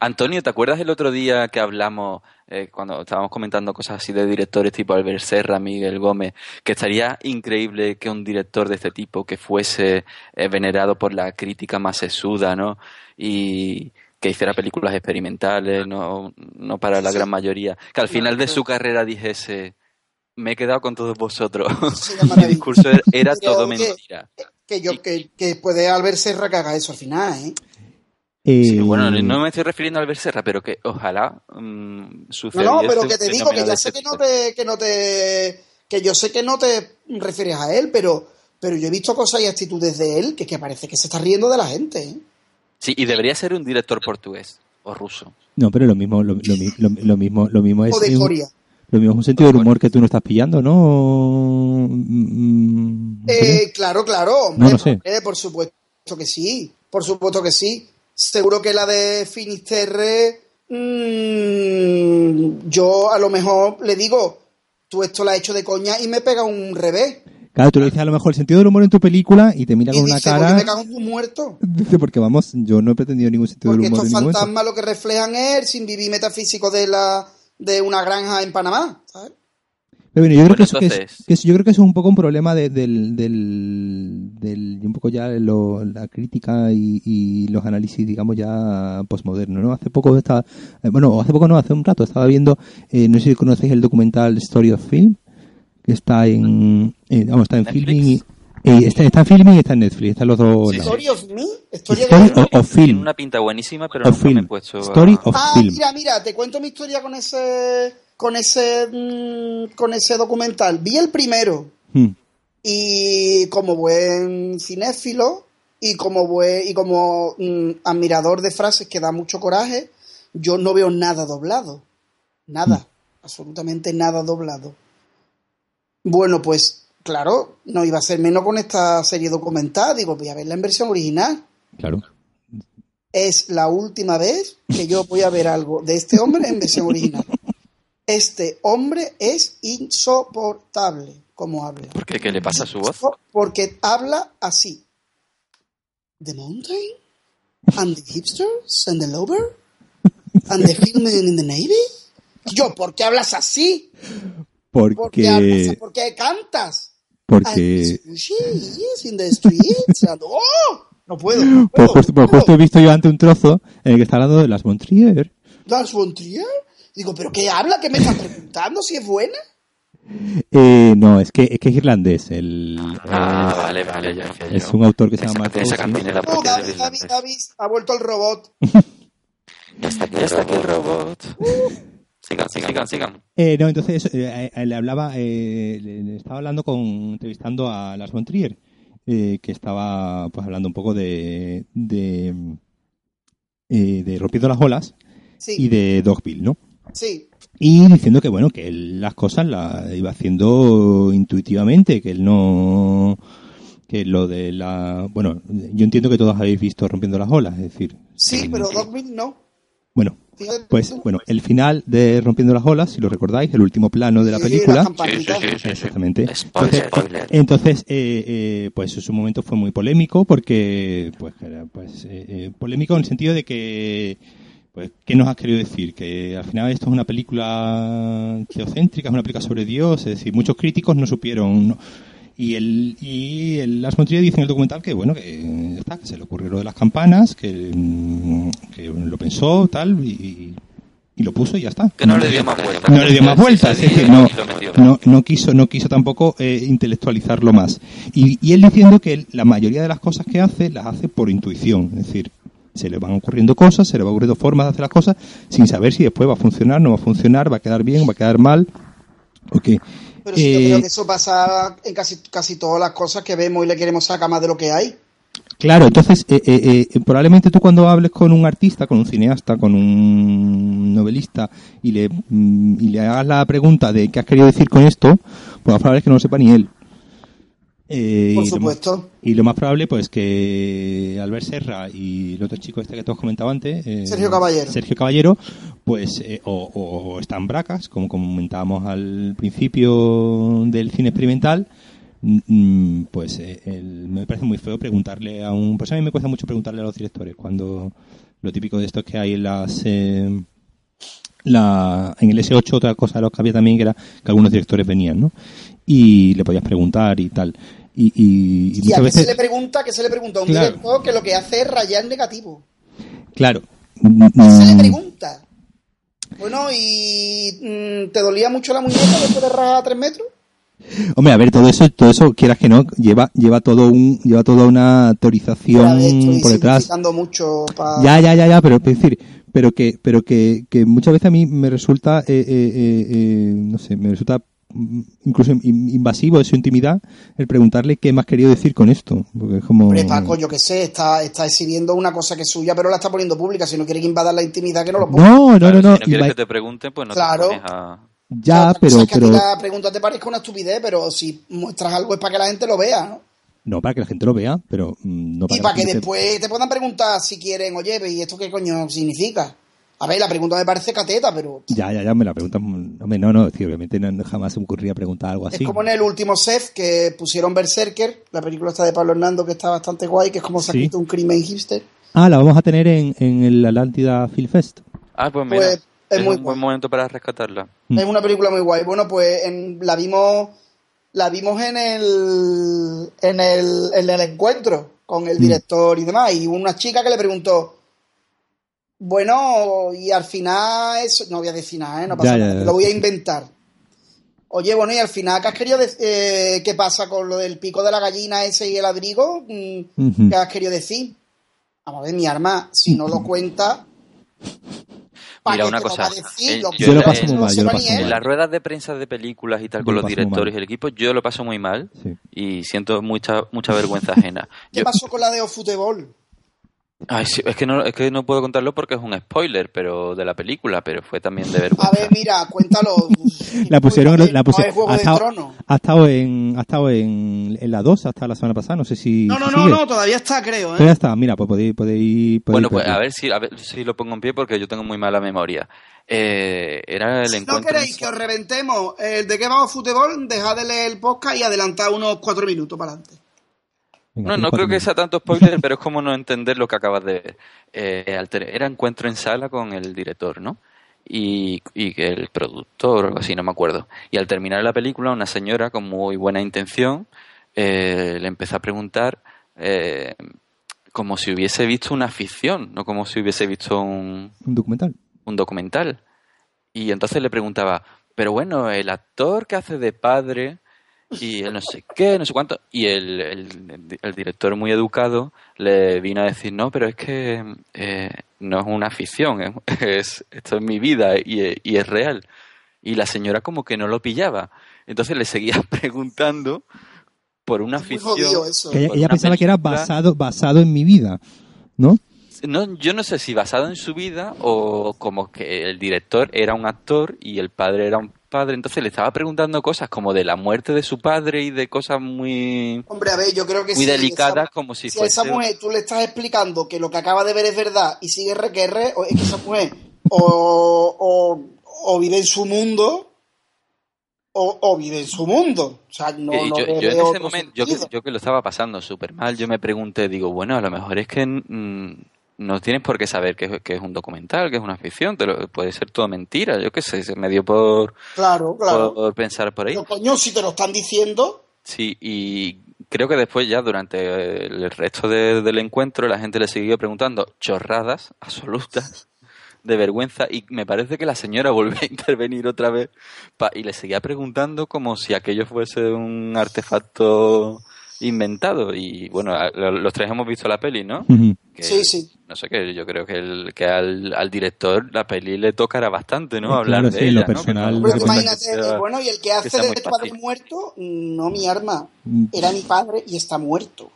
Antonio, ¿te acuerdas el otro día que hablamos, eh, cuando estábamos comentando cosas así de directores tipo Albert Serra, Miguel Gómez, que estaría increíble que un director de este tipo, que fuese eh, venerado por la crítica más sesuda, ¿no? Y que hiciera películas experimentales, no, no para la Sí. gran mayoría, que al final de su carrera dijese, me he quedado con todos vosotros. [LAUGHS] Mi discurso era, todo que- mentira. Que yo, que, que puede Albert Serra que haga eso al final, ¿eh? Eh, Sí, bueno, no me estoy refiriendo a Albert Serra, pero que ojalá mm, No, sucediese no, pero que te digo que ya sé que no te, que no te, que yo sé que no te refieres a él, pero, pero yo he visto cosas y actitudes de él que, que parece que se está riendo de la gente, ¿eh? Sí, y debería ser un director portugués o ruso. No, pero lo mismo, lo, lo mi- lo- lo mismo, lo mismo es, O de es un- Corea. lo mismo es un sentido del humor que tú no estás pillando, ¿no? Mm. Eh, claro, claro, hombre, No lo sé. por supuesto que sí, por supuesto que sí. Seguro que la de Finisterre, mm, yo a lo mejor le digo, tú esto la has hecho de coña y me pega un revés. Claro, tú le dices a lo mejor el sentido del humor en tu película y te mira Y con una dice, ¿por qué cara. me cago en tu muerto? Dice, porque vamos, yo no he pretendido ningún sentido Porque del humor estos ningún momento. fantasmas lo que reflejan es el sin vivir metafísico de la de una granja en Panamá, ¿sabes? Pero bueno, yo creo Bueno, que, eso, que es- entonces- que eso- yo creo que eso es un poco un problema de- del, del, del- y un poco ya lo- la crítica y, y los análisis, digamos, ya postmodernos, ¿no? Hace poco estaba, eh, bueno, hace poco no, hace un rato estaba viendo, eh, no sé si conocéis el documental Story of Film, que está en, eh, vamos, está en Netflix. filming, y, eh, está, está en filming y está en Netflix, están los dos Sí. Story of Me, historia Story de... of, Tiene una pinta buenísima, pero of nunca me he film, puesto a- Story of Ah, Film. mira, mira, te cuento mi historia con ese con ese mm, con ese documental. Vi el primero Hmm. y como buen cinéfilo y como buen y como mm, admirador de frases que da mucho coraje, yo no veo nada doblado. Nada, absolutamente nada doblado. Bueno, pues claro, no iba a ser menos con esta serie documental, digo, voy a verla en versión original. Claro. Es la última vez que yo voy a ver algo de este hombre en versión original. Este hombre es insoportable como habla. ¿Por qué? ¿Qué le pasa a su voz? Porque habla así. The mountain and the hipsters and the lover and the filming in the navy. Yo, ¿por qué hablas así? ¿Por qué, hablas, Porque, ¿por qué cantas? porque, in the streets and- ¡Oh! No puedo. No pues puedo, justo, no pues puedo. justo he visto yo ante un trozo en el que está hablando de las Montrier. ¿Lars von Trier? Digo, ¿pero qué habla? ¿Qué me estás preguntando? ¿Si es buena? Eh, no, es que, es que es irlandés. El, Ah, eh, vale, vale, ya es yo. un autor que se Esa- llama Oh, porque es David, David, irlandés. David, ha vuelto el robot. Ya está aquí, ya está aquí el robot. Sigan, sigan, sigan, sigan. Eh, no, entonces eh, eh, le hablaba, eh, le, estaba hablando con, entrevistando a Lars von Trier, eh, que estaba pues hablando un poco de, de, eh, de Rompiendo las Olas Sí, y de Dogville, ¿no? sí. Y diciendo que bueno, que él las cosas las iba haciendo intuitivamente, que él no que lo de la bueno, yo entiendo que todos habéis visto rompiendo las olas, es decir, Sí, pero Dogville no. Bueno, pues bueno, el final de rompiendo las olas, si lo recordáis, el último plano de la película, Sí, sí, sí. Exactamente. Spoiler, Entonces, eh, eh, pues en su momento fue muy polémico porque, pues, era, pues eh, eh, polémico en el sentido de que, pues, ¿qué nos has querido decir? Que al final esto es una película teocéntrica, es una película sobre Dios, es decir, muchos críticos no supieron, ¿no? Y el, y el Lars von Trier dice en el documental que, bueno, que, ya está, que se le ocurrió lo de las campanas, que, mm, que lo pensó, tal, y, y lo puso y ya está. Que no le dio más vueltas. No le dio más vueltas, es decir, no, no, no quiso, no quiso tampoco eh, intelectualizarlo más. Y, y él diciendo que él, la mayoría de las cosas que hace, las hace por intuición, es decir, se le van ocurriendo cosas, se le van ocurriendo formas de hacer las cosas, sin saber si después va a funcionar, no va a funcionar, va a quedar bien, va a quedar mal, o qué. Pero sí, yo Eh, creo que eso pasa en casi, casi todas las cosas que vemos y le queremos sacar más de lo que hay. Claro, entonces eh, eh, eh, probablemente tú cuando hables con un artista, con un cineasta, con un novelista y le, mm, y le hagas la pregunta de qué has querido decir con esto, pues más probable es que no lo sepa ni él. Eh, Por y lo más- supuesto. y lo más probable, pues que Albert Serra y el otro chico este que todos comentado antes, eh, Sergio Caballero. Sergio Caballero, pues, eh, o, o- o están bracas, como comentábamos al principio del cine experimental, mm, mm, pues eh, el- me parece muy feo preguntarle a un... Pues a mí me cuesta mucho preguntarle a los directores, cuando lo típico de esto es que hay en las... eh, la, en el S8 otra cosa de los que había también que era que algunos directores venían, ¿no? Y le podías preguntar y tal. Y, y, y Y a qué se le veces... pregunta, que se le pregunta a un Claro. director que lo que hace es rayar negativo. Claro. ¿Qué se le Mm, pregunta? Bueno, ¿y mm, te dolía mucho la muñeca después de rajar a tres metros? Hombre, a ver, todo eso, todo eso, quieras que no, lleva, lleva todo un, lleva toda una teorización por detrás. mucho. Ya, ya, ya, ya, pero es decir, pero que, pero que, que muchas veces a mí me resulta, eh, eh, eh, no sé, me resulta incluso in- invasivo de su intimidad el preguntarle qué me has querido decir con esto, porque es como. Hombre, Paco, yo qué sé, está, está exhibiendo una cosa que es suya, pero la está poniendo pública. Si no quiere que invada la intimidad, que no lo ponga. No, no, Claro, no, no, Si no quieres inva- que te pregunten, pues no Claro. te pones a... ya, pero, es que a ti pero, la pregunta te parezca una estupidez, pero si muestras algo es para que la gente lo vea, ¿no? no para que la gente lo vea, pero mm, no para Y para que después te puedan preguntar si quieren, oye, ¿y esto qué coño significa? A ver, la pregunta me parece cateta, pero Ya, ya, ya, me la preguntan, hombre, no, no, tío, obviamente no- jamás se me ocurría preguntar algo así. es como en el último set que pusieron Berserker, la película está de Pablo Hernando que está bastante guay, que es como se ha Sí. un crimen hipster. Ah, la vamos a tener en, en el Atlántida Film Fest. Ah, pues mira, Pues, es es, muy un buen momento para rescatarla. Mm. Es una película muy guay. Bueno, pues en- la vimos la vimos en el, en el en el encuentro con el Mm. director y demás. Y una chica que le preguntó, bueno, y al final eso, no voy a decir nada, ¿eh? no pasa Ya, nada, ya. lo voy a inventar. Oye, bueno, y al final, ¿qué has querido dec- eh, ¿qué pasa con lo del pico de la gallina ese y el abrigo? Mm. ¿Qué has querido decir? Vamos a ver, mi arma, si no lo cuenta... ¿para Mira, una cosa, decir? eh, yo lo paso muy mal, yo lo. En las ruedas de prensa de películas y tal Yo con lo los directores y el equipo, yo lo paso muy mal Sí. y siento mucha mucha vergüenza ajena. ¿Qué Yo- pasó con la de Ofutebol? Ay, sí, es que no es que no puedo contarlo porque es un spoiler, pero de la película, pero fue también de vergüenza. A ver, mira, cuéntalo. [LAUGHS] La pusieron, la pusieron, ha estado, Tronos. ha estado en, ha estado en, en la 2 hasta la semana pasada, no sé si. No, no, no, todavía está, creo, ¿eh? está, mira, pues podéis, podéis, podéis Bueno, pues a ver si a ver si lo pongo en pie porque yo tengo muy mala memoria. Eh, era el Si no queréis que os reventemos el de qué va Ofutebol, dejad de leer el podcast y adelantad unos cuatro minutos para adelante. Venga, No, no creo que sea tanto spoiler, [LAUGHS] pero es como no entender lo que acabas de ver. Eh, al ter- era encuentro en sala con el director, ¿no? Y, y que el productor o algo así, no me acuerdo. Y al terminar la película, una señora con muy buena intención eh, le empezó a preguntar eh, como si hubiese visto una ficción, no como si hubiese visto un, Un documental. un documental. Y entonces le preguntaba, pero bueno, el actor que hace de padre y él no sé qué, no sé cuánto. Y el, el, el director muy educado le vino a decir, no, pero es que eh, no es una ficción, es, es- esto es mi vida y, y es real. Y la señora como que no lo pillaba. Entonces le seguía [LAUGHS] preguntando por una jodido eso. Que ella, por ella una pensaba que era basado, basado en mi vida, ¿no? No, yo no sé si basado en su vida o como que el director era un actor y el padre era un padre, entonces le estaba preguntando cosas como de la muerte de su padre y de cosas muy, Hombre, a ver, yo creo que muy sí, delicadas esa- como si si a esa mujer tú le estás explicando que lo que acaba de ver es verdad y sigue requerre, o es que esa mujer o, o, o vive en su mundo o, o vive en su mundo. O sea, no, que no yo, yo en ese momento, yo que, yo que lo estaba pasando súper mal, yo me pregunté, digo, bueno, a lo mejor es que mm, no tienes por qué saber que, es- que es un documental, que es una ficción, te lo- puede ser todo mentira, yo qué sé, se me dio por, Claro, claro. por pensar por ahí. Pero coño, si te lo están diciendo, Sí, y creo que después ya durante el resto de- del encuentro la gente le siguió preguntando chorradas absolutas [LAUGHS] de vergüenza y me parece que la señora volvió a intervenir otra vez pa- y le seguía preguntando como si aquello fuese un artefacto inventado y bueno, los tres hemos visto la peli, ¿no? Que, Sí, sí. No sé, que yo creo que, el, que al, al director la peli le tocará bastante, ¿no? Hablar claro, de sí, ella, lo personal, no- pero imagínate, sea- bueno, y el que hace de padre muerto, no mi arma, Mm. era mi padre y está muerto.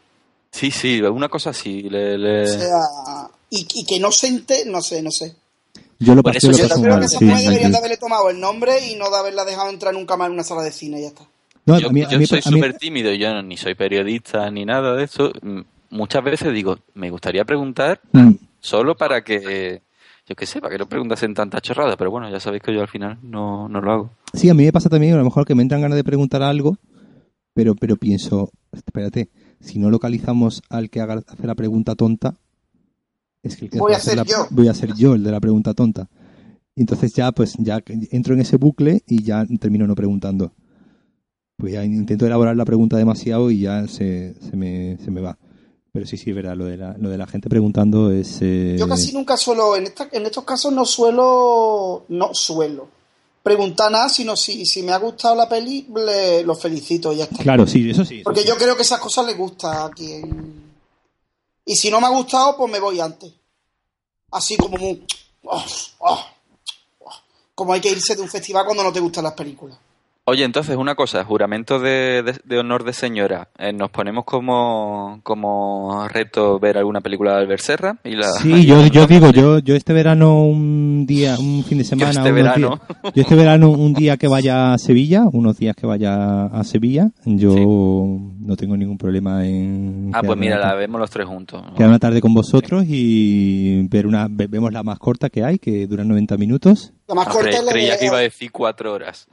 Sí, sí, una cosa así. Le, le- O sea, y, y que no se ente, no sé, no sé. Yo lo Por pasé eso lo yo pasé creo mal, que sí, deberían de haberle tomado el nombre y no de haberla dejado entrar nunca más en una sala de cine y ya está. No, yo a mí- a yo mí- soy súper tímido, yo no- ni soy periodista ni nada de eso. Muchas veces digo, me gustaría preguntar Mm. solo para que, yo qué sé, para que no preguntasen tantas chorradas, pero bueno, ya sabéis que yo al final no, no lo hago. Sí, a mí me pasa también, a lo mejor que me entran ganas de preguntar algo, pero, pero pienso, espérate, si no localizamos al que haga hace la pregunta tonta, es que el que Voy a hace ser la- yo. Voy a ser yo el de la pregunta tonta. Y entonces ya, pues, ya entro en ese bucle y ya termino no preguntando. Pues ya intento elaborar la pregunta demasiado y ya se, se, me, se me va. Pero sí, sí, es verdad, lo de la, lo de la gente preguntando es... eh, Yo casi nunca suelo, en, esta, en estos casos no suelo, no suelo preguntar nada, sino si, si me ha gustado la peli, le, lo felicito y ya está. Claro, sí, eso sí. eso Porque sí. yo creo que esas cosas le gusta a quien... Y si no me ha gustado, pues me voy antes. Así como muy... oh, oh, oh. Como hay que irse de un festival cuando no te gustan las películas. Oye, entonces, una cosa, juramento de, de- de honor de señora. Eh, ¿Nos ponemos como, como reto ver alguna película de Albert Serra? Y la, Sí, yo, [LAUGHS] yo digo, yo, yo este verano un día, un fin de semana, este unos verano. días- yo este verano un día que vaya a Sevilla, unos días que vaya a Sevilla, yo Sí. no tengo ningún problema en Ah, pues mira, la vemos los tres juntos. ¿no? quedar una tarde con vosotros y ver una, ve- vemos la más corta que hay, que dura 90 minutos. La más Ah, corta cre- es la creía que iba a decir cuatro horas.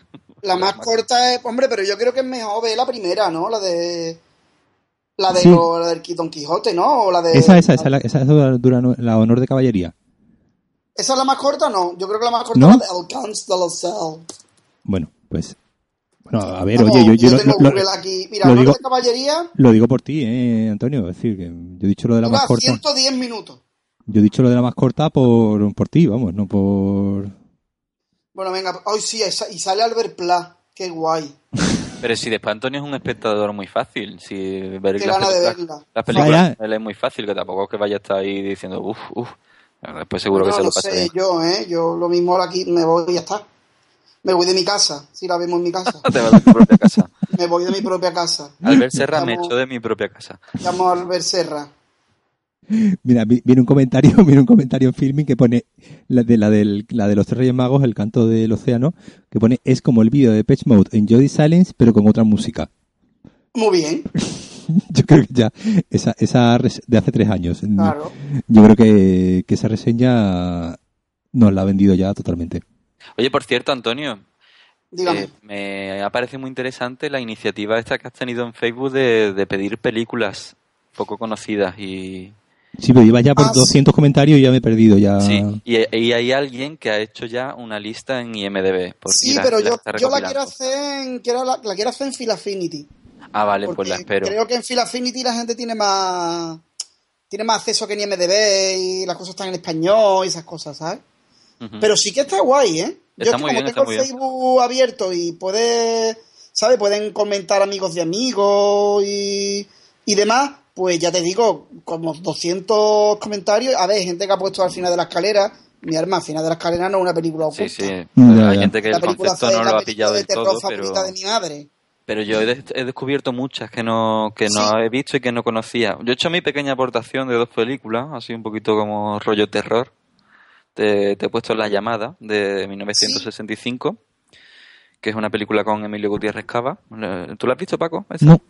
La más corta es, hombre, pero yo creo que es mejor ver la primera, ¿no? La de la de Sí. lo- la del Don Quijote, ¿no? O la de Esa, esa, esa, la- esa dura no- la honor de caballería. ¿Esa es la más corta? No, yo creo que la más corta ¿No? es la de Alcance de los Cell. Bueno, pues, bueno, a ver, Vamos, oye, yo, yo lo, tengo lo- Google aquí. Mira, lo Honor digo- de caballería lo digo por ti, eh, Antonio, es decir, que yo he dicho lo de la dura más corta. 110 minutos. Yo he dicho lo de la más corta por, por ti, vamos, no por... Bueno, venga, hoy sí, y sale Albert Pla. Qué guay. [LAUGHS] Pero si después Antonio es un espectador muy fácil, si ver Qué las gana de verla. Las películas él es muy fácil, que tampoco es que vaya a estar ahí diciendo uff, uff. Después seguro que No, se lo no pasa sé, bien. yo, ¿eh? Yo lo mismo ahora aquí me voy y ya está. Me voy de mi casa, si la vemos en mi [LAUGHS] casa. Te vas a tu propia casa. [LAUGHS] me voy de mi propia casa. Albert Serra me echó de mi propia casa. Llamo a Albert Serra. Mira, vi- viene un comentario, [LAUGHS] viene un comentario en filming que pone la de la del, la de los tres reyes magos, el canto del océano, que pone es como el vídeo de Patch Mode Enjoy the Silence, pero con otra música. Muy bien, [LAUGHS] Yo creo que ya, esa, esa de hace tres años. claro. Yo creo que, que esa reseña nos la ha vendido ya totalmente. Oye, por cierto, Antonio, eh, me ha parecido muy interesante la iniciativa esta que has tenido en Facebook de, de pedir películas poco conocidas y Sí, pero iba ya por Ah, sí. 200 comentarios y ya me he perdido ya. sí y, y hay alguien que ha hecho ya una lista en IMDb Sí, la- pero la yo, yo la quiero hacer en, quiero la, la quiero hacer en Phil Affinity. ah vale pues la espero creo que en Phil Affinity la gente tiene más tiene más acceso que en IMDB y las cosas están en español y esas cosas, ¿sabes? Pero sí que está guay, ¿eh? Yo Está es que muy como bien, tengo el bien. Facebook abierto y puedes ¿sabes? Pueden comentar amigos de amigos y, y demás. Pues ya te digo, como 200 comentarios. A ver, gente que ha puesto al final de la escalera. Mi arma, al final de la escalera no es una película oculta. Sí, sí. Hay gente que la el concepto no lo ha pillado de del todo, pero... de mi madre. Pero yo he, des- he descubierto muchas que no que no Sí. he visto y que no conocía. Yo he hecho mi pequeña aportación de dos películas, así un poquito como rollo terror. Te, te he puesto La llamada de 1965, que es una película con Emilio Gutiérrez Cava. ¿Tú la has visto, Paco? esa? No.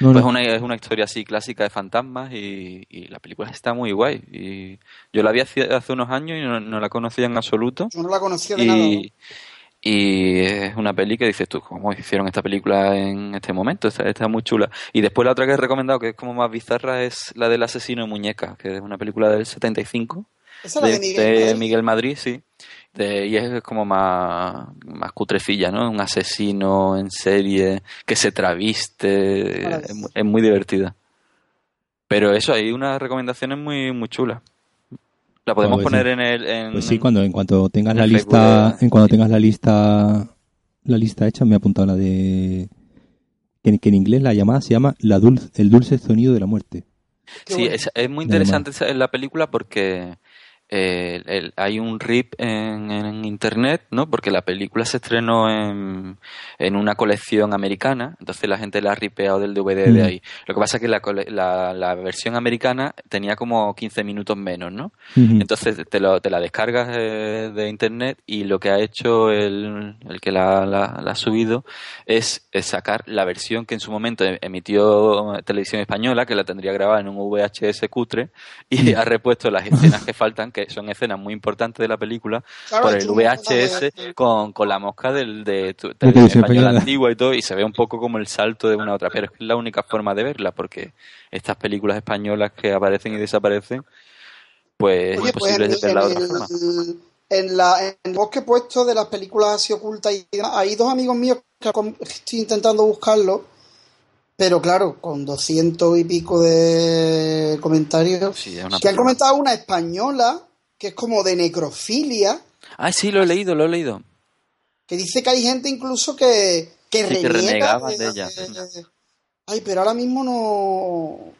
No, Pues no. una, es una historia así clásica de fantasmas y, y la película está muy guay. Y yo la vi hace, hace unos años y no, no la conocía en absoluto. Yo no la conocía de nada. ¿no? Y, y es una peli que dices tú, ¿cómo hicieron esta película en este momento? Está, está muy chula. Y después la otra que he recomendado, que es como más bizarra, es la del asesino de muñeca, que es una película del 75, Esa es la de, de Miguel. de Madrid. Miguel Madrid, sí. De- y es como más, más cutrecilla, ¿no? Un asesino en serie que se traviste, es, es muy divertida. Pero eso, hay unas recomendaciones muy, muy chulas. La podemos Pues poner sí. en el... En, Pues sí, cuando en cuanto tengas en la lista, de- en cuando tengas la lista, la lista hecha, me he apuntado la de que, en- que en inglés la llamada se llama la dulce, el dulce sonido de la muerte. Qué Sí, bueno. es, es muy interesante esa- en la película porque eh, el- hay un rip en, en internet, ¿no? Porque la película se estrenó en, en una colección americana, entonces la gente la ha ripeado del DVD de Mm. ahí. Lo que pasa es que la, la, la versión americana tenía como 15 minutos menos, ¿no? Entonces te, lo- te la descargas eh, de internet y lo que ha hecho el, el que la, la- la ha subido es, es sacar la versión que en su momento em- emitió Televisión Española, que la tendría grabada en un VHS cutre, y ha repuesto las escenas [LAUGHS] que faltan, que son escenas muy importantes de la película, Claro, por el VHS cosa con, con la mosca del, de De Española. antigua y todo, y se ve un poco como el salto de una a otra, pero es que es la única forma de verla, porque estas películas españolas que aparecen y desaparecen, pues es Oye, pues imposible en, de verla de en otra forma. en la en el bosque puesto de las películas así ocultas y demás, hay dos amigos míos que estoy intentando buscarlo, pero claro, con doscientos y pico de comentarios, Sí, que han comentado una española que es como de necrofilia, Ah, sí, lo he leído, lo he leído. que dice que hay gente incluso que, que Sí, que de ella. Ay, pero ahora mismo no...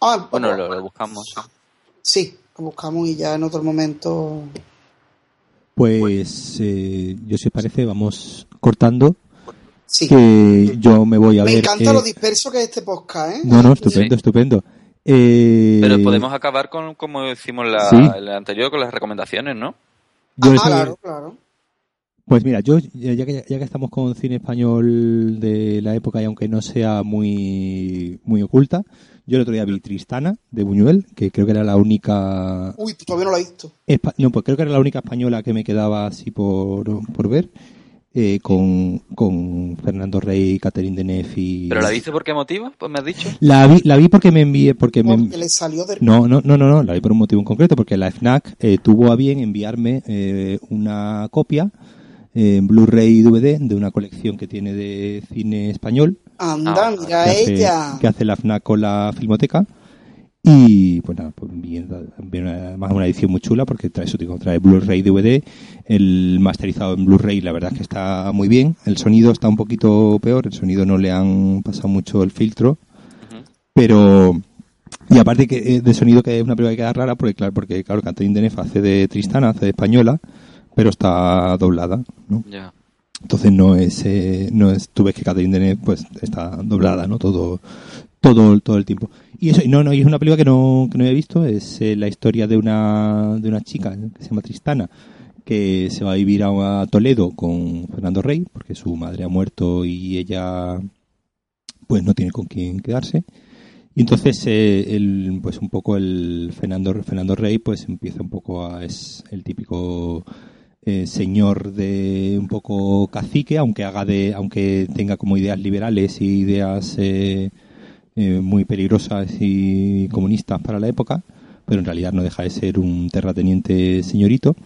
Ah, Bueno, lo, lo buscamos. Sí, lo buscamos y ya en otro momento... Pues eh, yo si os parece vamos cortando Sí. que yo me voy a Me ver. encanta eh, lo disperso que es este podcast, ¿eh? no, no, estupendo, Sí. estupendo. Eh, Pero podemos acabar con, como hicimos la, Sí. el anterior, con las recomendaciones, ¿no? yo Ah, claro, claro. Pues mira, yo ya que, ya que estamos con cine español de la época y aunque no sea muy muy oculta, yo el otro día vi Tristana de Buñuel, que creo que era la única Uy, todavía no lo he visto. espa- no, pues creo que era la única española que me quedaba así por, por ver eh, con, con Fernando Rey, Catherine Deneuve y ¿Pero la viste por qué motivo? Pues me has dicho. la vi la vi porque me envié porque me le salió de... no, no, no, no, no, la vi por un motivo en concreto, porque la FNAC eh, tuvo a bien enviarme eh, una copia eh, en Blu-ray y DVD de una colección que tiene de cine español Anda, Ah, mira que hace, ella. que hace la FNAC con la Filmoteca. Y pues nada, pues bien, bien, además una edición muy chula porque trae, eso, digo, trae Blu-ray DVD, el masterizado en Blu-ray la verdad es que está muy bien, el sonido está un poquito peor, el sonido no le han pasado mucho el filtro, pero y aparte que eh, de sonido que es una película que queda rara porque claro porque claro Catherine Deneuve hace de Tristana hace de española pero está doblada ¿no? Ya. entonces no es eh, no es tú ves que Catherine Deneuve pues está doblada no todo todo todo el tiempo. Y eso no no y es una película que no que no había visto es eh, la historia de una de una chica que se llama Tristana que se va a vivir a, a Toledo con Fernando Rey porque su madre ha muerto y ella pues no tiene con quién quedarse. Y entonces eh, el, pues un poco el Fernando Fernando Rey pues empieza un poco a es el típico eh, señor de un poco cacique aunque haga de aunque tenga como ideas liberales y ideas eh, eh, muy peligrosas y comunistas para la época pero en realidad no deja de ser un terrateniente señorito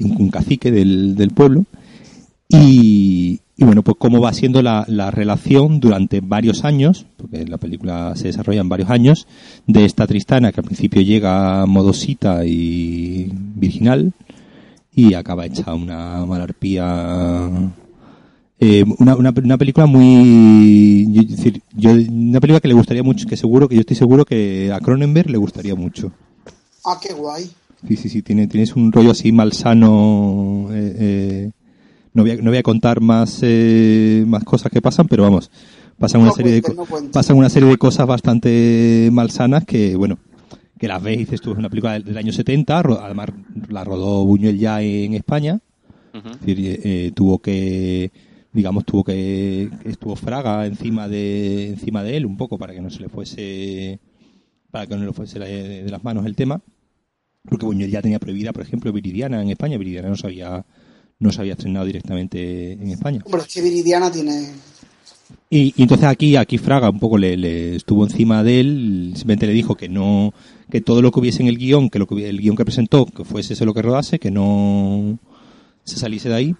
un, cacique del, del pueblo. Y, y bueno, pues cómo va siendo la, la relación durante varios años, porque la película se desarrolla en varios años, de esta Tristana que al principio llega modosita y virginal y acaba hecha una malarpía Eh, una, una, una película muy yo- es decir, yo, una película que le gustaría mucho que seguro que yo estoy seguro que a Cronenberg le gustaría mucho Ah, qué guay. sí sí sí tiene tienes un rollo así malsano eh, eh, no voy a, no voy a contar más eh, más cosas que pasan pero vamos pasan una serie de no pasan una serie de cosas bastante malsanas que bueno que las ves y dices tú es una película del, del año 70 ro- además la rodó Buñuel ya en España Ujú. es decir, eh, eh, tuvo que, digamos, tuvo que, estuvo Fraga encima de, encima de él un poco para que no se le fuese, para que no le fuese de, las manos el tema, porque Buñuel ya tenía prohibida, por ejemplo, Viridiana en España, Viridiana no se había, no se había estrenado directamente en España. Hombre, es que Viridiana tiene. Y, y entonces aquí, aquí Fraga un poco le, le estuvo encima de él, simplemente le dijo que no, que todo lo que hubiese en el guion, que lo que el guion que presentó, que fuese ese lo que rodase, que no se saliese de ahí.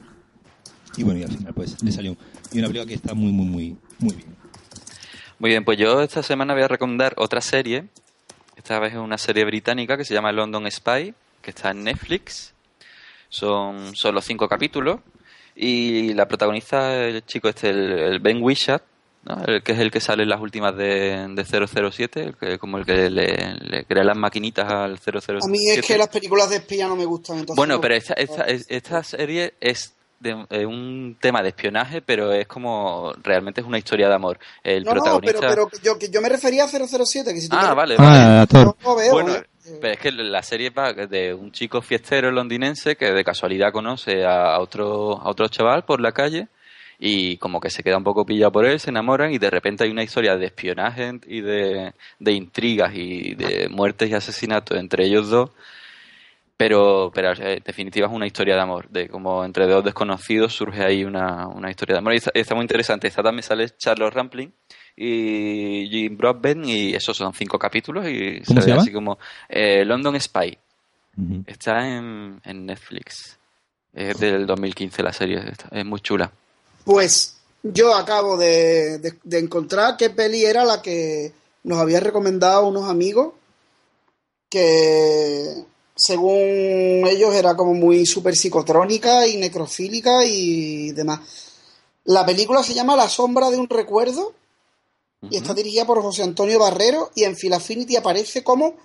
Y bueno, y al final pues le salió. Y una película que está muy, muy, muy, muy bien. Muy bien, pues yo esta semana voy a recomendar otra serie. Esta vez es una serie británica que se llama London Spy, que está en Netflix. Son solo cinco capítulos. Y la protagoniza el chico este, el, el Ben Whishatt, ¿no? el que es el que sale en las últimas de, de 007, el que, como el que le, le crea las maquinitas al 007. A mí es que las películas de espía no me gustan. Entonces Bueno, no- pero esta, esta, esta serie es de, eh, un tema de espionaje, pero es como realmente es una historia de amor. El No, no, protagonista. pero, pero yo, que yo me refería a 007, que si tú Ah, me- vale, Ah, actor. No lo veo, Bueno, ¿eh? pero es que la serie va de un chico fiestero londinense que de casualidad conoce a otro, a otro chaval por la calle y como que se queda un poco pillado por él, se enamoran y de repente hay una historia de espionaje y de, de intrigas y de muertes y asesinatos entre ellos dos. Pero, pero eh, en definitiva es una historia de amor, de como entre dos desconocidos surge ahí una, una historia de amor. Y está, está muy interesante. Esta también sale Charles Rampling y Jim Broadbent y esos son cinco capítulos y ¿Cómo ve se llama? así como eh, London Spy. Está en, en Netflix. Es del 2015 la serie, es muy chula. Pues yo acabo de, de- de encontrar qué peli era la que nos había recomendado unos amigos que según ellos era como muy super psicotrónica y necrofílica y demás. La película se llama La sombra de un recuerdo y está dirigida por José Antonio Barrero y en Filafinity aparece como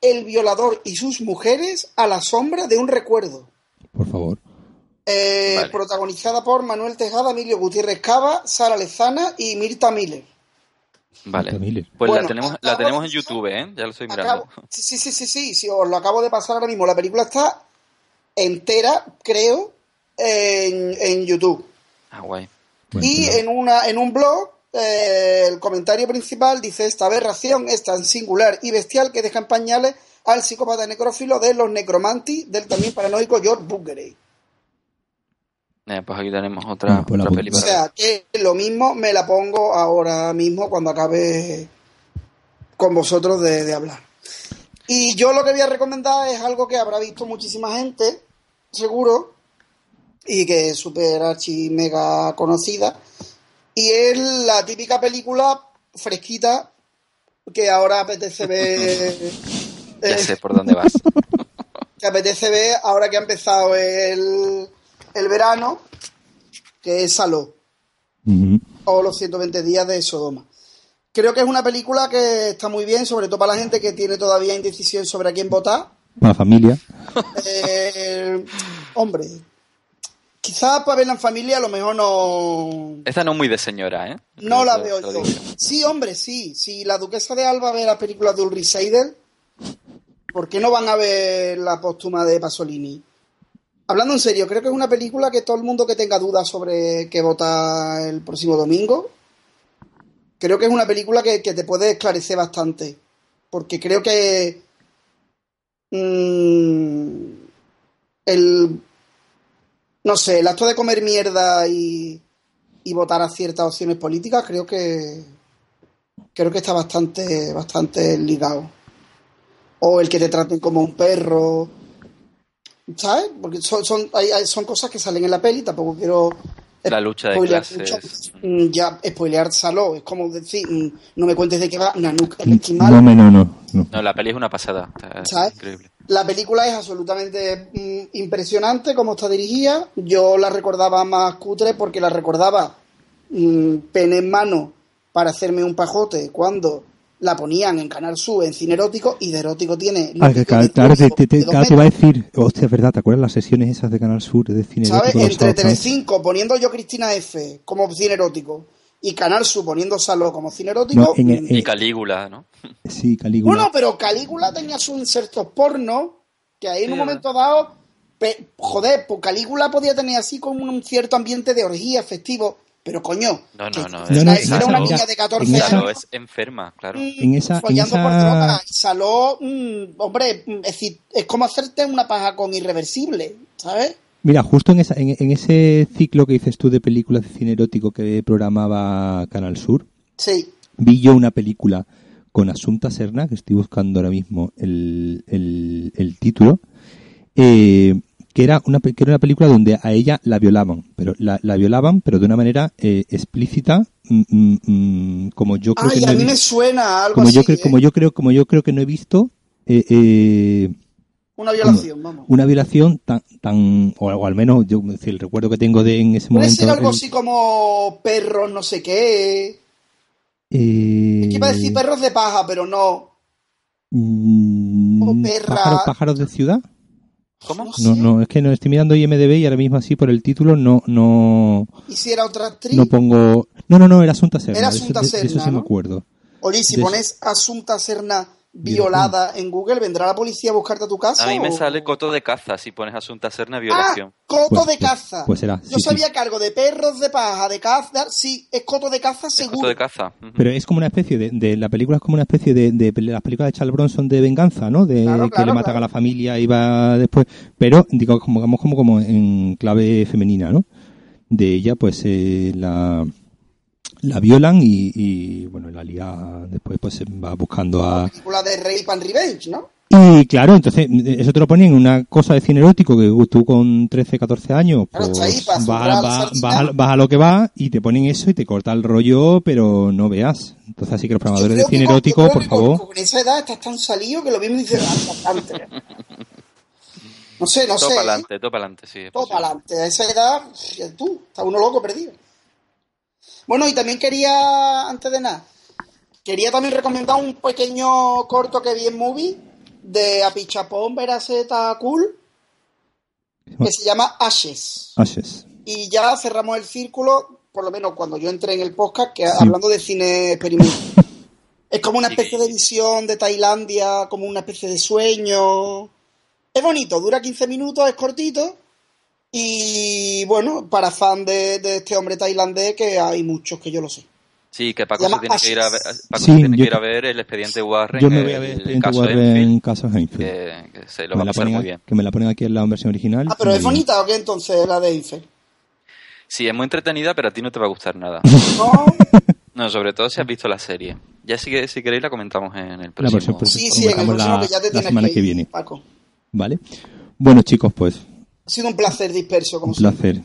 El violador y sus mujeres a la sombra de un recuerdo. Por favor. Eh, Vale. Protagonizada por Manuel Tejada, Emilio Gutiérrez Cava, Sara Lezana y Mirta Miller. Vale. Pues Bueno, la tenemos, la tenemos en YouTube, ¿eh? Ya lo estoy mirando. Acabo- sí, sí, sí, sí, sí, sí, os lo acabo de pasar ahora mismo. La película está entera, creo, en, en YouTube. Ah, guay. Bueno, y en, una, en un blog, eh, el comentario principal dice: Esta aberración es tan singular y bestial que deja en pañales al psicópata necrófilo de los necromanti del también paranoico George Bookerey. Eh, pues aquí tenemos otra, Bueno, pues la otra apunto. peli O sea, que lo mismo me la pongo ahora mismo cuando acabe con vosotros de, de hablar. Y yo lo que voy a recomendar es algo que habrá visto muchísima gente, seguro, y que es súper archi mega conocida. Y es la típica película fresquita que ahora apetece [LAUGHS] ver. Ya eh, sé por dónde vas. [LAUGHS] que apetece ver ahora que ha empezado el, el verano, que es Saló o los 120 días de Sodoma. Creo que es una película que está muy bien, sobre todo para la gente que tiene todavía indecisión sobre a quién votar. Para la familia. Eh, hombre, quizás para verla en familia a lo mejor no, Esta no es muy de señora, ¿eh? no la veo yo. Sí, hombre, sí. Si la duquesa de Alba ve las películas de Ulrich Seidel, ¿por qué no van a ver la póstuma de Pasolini? Hablando en serio, creo que es una película que todo el mundo que tenga dudas sobre qué vota el próximo domingo, creo que es una película que, que te puede esclarecer bastante. Porque creo que mm, el no sé, el acto de comer mierda y, y votar a ciertas opciones políticas creo que creo que está bastante bastante ligado o el que te traten como un perro ¿sabes? porque son, son, hay- hay- son cosas que salen en la peli tampoco quiero La lucha de spoilear clases. mucho. Mm, ya spoilear Saló es como decir mm, no me cuentes de qué va Nanook el esquimal No, no, no, no. No, la peli es una pasada. ¿Sabes? increíble. La película es absolutamente mm, impresionante como está dirigida. Yo la recordaba más cutre porque la recordaba mm, pene en mano para hacerme un pajote cuando la ponían en Canal Sur en cine erótico y de erótico tiene... Ah, que claro, claro, te, te- te- claro, te iba a decir, hostia, es verdad, ¿te acuerdas las sesiones esas de Canal Sur de cine ¿Sabes? erótico Entre. Telecinco poniendo yo Cristina F como cine erótico y Canal Sur poniendo Saló como cine erótico. No, en- mm, en- Y Calígula, ¿no? Sí, Calígula. Bueno, pero Calígula tenía sus insertos porno, que ahí en un momento dado, pe- joder, pues Calígula podía tener así como un cierto ambiente de orgía festivo, pero coño, No, no, no, era- no, una mira, niña de 14 en esa- Claro, años es enferma, claro. mm, En esa- en follando por droga, y Saló, mm, hombre, mm, es decir, es como hacerte una paja con irreversible, ¿sabes? Mira, justo en, esa, en, en ese ciclo que dices tú de películas de cine erótico que programaba Canal Sur, Sí. vi yo una película con Asunta Serna, que estoy buscando ahora mismo el, el, el título, eh, que, era una, que era una película donde a ella la violaban, pero la, la violaban, pero de una manera eh, explícita, mm, mm, mm, como yo creo Ay, que no a mí me suena algo como así, yo creo, ¿eh? como yo creo, como yo creo que no he visto eh, eh, una violación, vamos. una violación tan, tan o, o al menos yo decir, el recuerdo que tengo de en ese Puede momento ser algo así como perros no sé qué. eh, Es que iba a decir perros de paja, pero no. mm, o perra. pájaros, pájaros de ciudad ¿Cómo? No no es que no estoy mirando IMDb y ahora mismo así por el título no no ¿Y si era otra actriz? no pongo no no no era Asunta Serna Era de eso- Asunta de- de eso Serna, sí me ¿no? acuerdo Oye, si de- pones Asunta Serna violada en Google, ¿vendrá la policía a buscarte a tu casa? A mí me o- sale coto de caza si pones Asunta Serna Ah, violación. coto Pues- de caza. pues será, Yo sí, sabía cargo de perros de paja, de caza. Sí, es coto de caza ¿Es seguro. coto de caza? Pero es como una especie de, de la película es como una especie de, las películas de Charles Bronson de venganza no de Claro, que claro, le matan claro. a la familia y va después pero digo como como como, como en clave femenina no de ella pues eh, la la violan y, y, bueno la liga después pues va buscando a película de Rape and Revenge, ¿no? y claro entonces eso te lo ponen en una cosa de cine erótico que tú con 13 14 años pues vas, la a- vas a lo que va y te ponen eso y te corta el rollo pero no veas entonces así que los programadores de cine con- erótico por con- favor Con esa edad estás tan salido que lo mismo dices bastante. No sé, no todo sé. para ¿eh? adelante, todo para adelante, sí. Todo para adelante. A esa edad, tú, está uno loco perdido. Bueno, y también quería, antes de nada, quería también recomendar un pequeño corto que vi en movie de Apichapón Veraceta Cool, que se llama Ashes. Ashes Y ya cerramos el círculo, por lo menos cuando yo entré en el podcast, que Sí. hablando de cine experimental. [LAUGHS] Es como una especie de visión de Tailandia, como una especie de sueño. Es bonito, dura 15 minutos, es cortito. Y bueno, para fan de, de este hombre tailandés, que hay muchos que yo lo sé. Sí, que Paco Se se tiene que ir a ver. Paco Sí, se tiene yo- que ir a ver el expediente Warren, yo me voy a ver el Expediente caso Warren Enfield, caso Heinfeld que, que se lo va me, a la pasar ponen, muy bien. que me la ponen aquí en la versión original Ah, pero es bonita o qué entonces la de Eiffel. Sí, es muy entretenida, pero a ti no te va a gustar nada. [LAUGHS] No, No, sobre todo si has visto la serie. Ya si, que- si queréis la comentamos en el La próximo. versión pues, sí, sí, en el próximo la- que ya te la tienes semana que, que viene Paco. vale bueno chicos pues ha sido un placer disperso, como Un placer.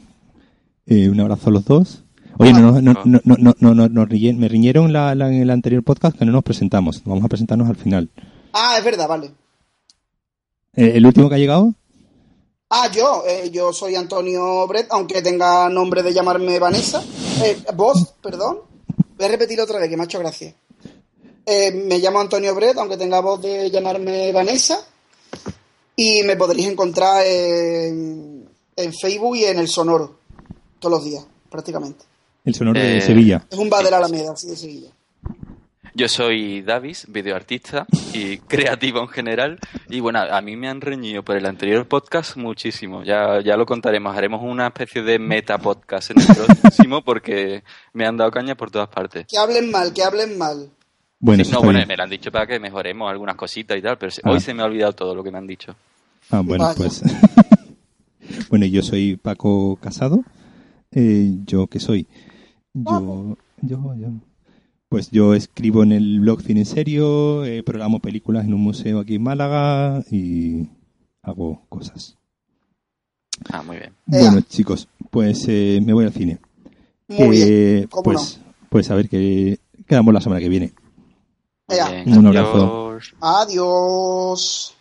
Eh, un abrazo a los dos. Oye, no, no, no, me riñeron en el anterior podcast que no nos presentamos. Vamos a presentarnos al final. Ah, es verdad, vale. Eh, ¿El último que ha llegado? Ah, yo. Eh, yo soy Antonio Brett, aunque tenga nombre de llamarme Vanessa. Eh, vos, perdón. Voy a repetirlo otra vez, que me ha hecho gracia. Eh, me llamo Antonio Brett, aunque tenga voz de llamarme Vanessa. Y me podréis encontrar en, en Facebook y en el Sonoro. Todos los días, prácticamente. El sonoro de Eh, Sevilla. Es un bar de la Alameda, así de Sevilla. Yo soy Davis, videoartista y [LAUGHS] creativo en general. Y bueno, a mí me han reñido por el anterior podcast muchísimo. Ya, ya lo contaremos. Haremos una especie de meta podcast en el próximo porque me han dado caña por todas partes. Que hablen mal, que hablen mal. Bueno, Sí, no, bueno, bien. me lo han dicho para que mejoremos algunas cositas y tal, pero Ah. hoy se me ha olvidado todo lo que me han dicho. Ah, bueno, Vaya. pues. [LAUGHS] bueno, yo soy Paco Casado. Eh, ¿Yo qué soy? Yo, yo, yo. Pues yo escribo en el blog Cine en Serio, eh, programo películas en un museo aquí en Málaga y hago cosas. Ah, muy bien. Ea. Bueno, chicos, pues eh, me voy al cine. Muy Eh, bien. ¿Cómo pues, pues a ver qué quedamos la semana que viene. Un abrazo. Adiós.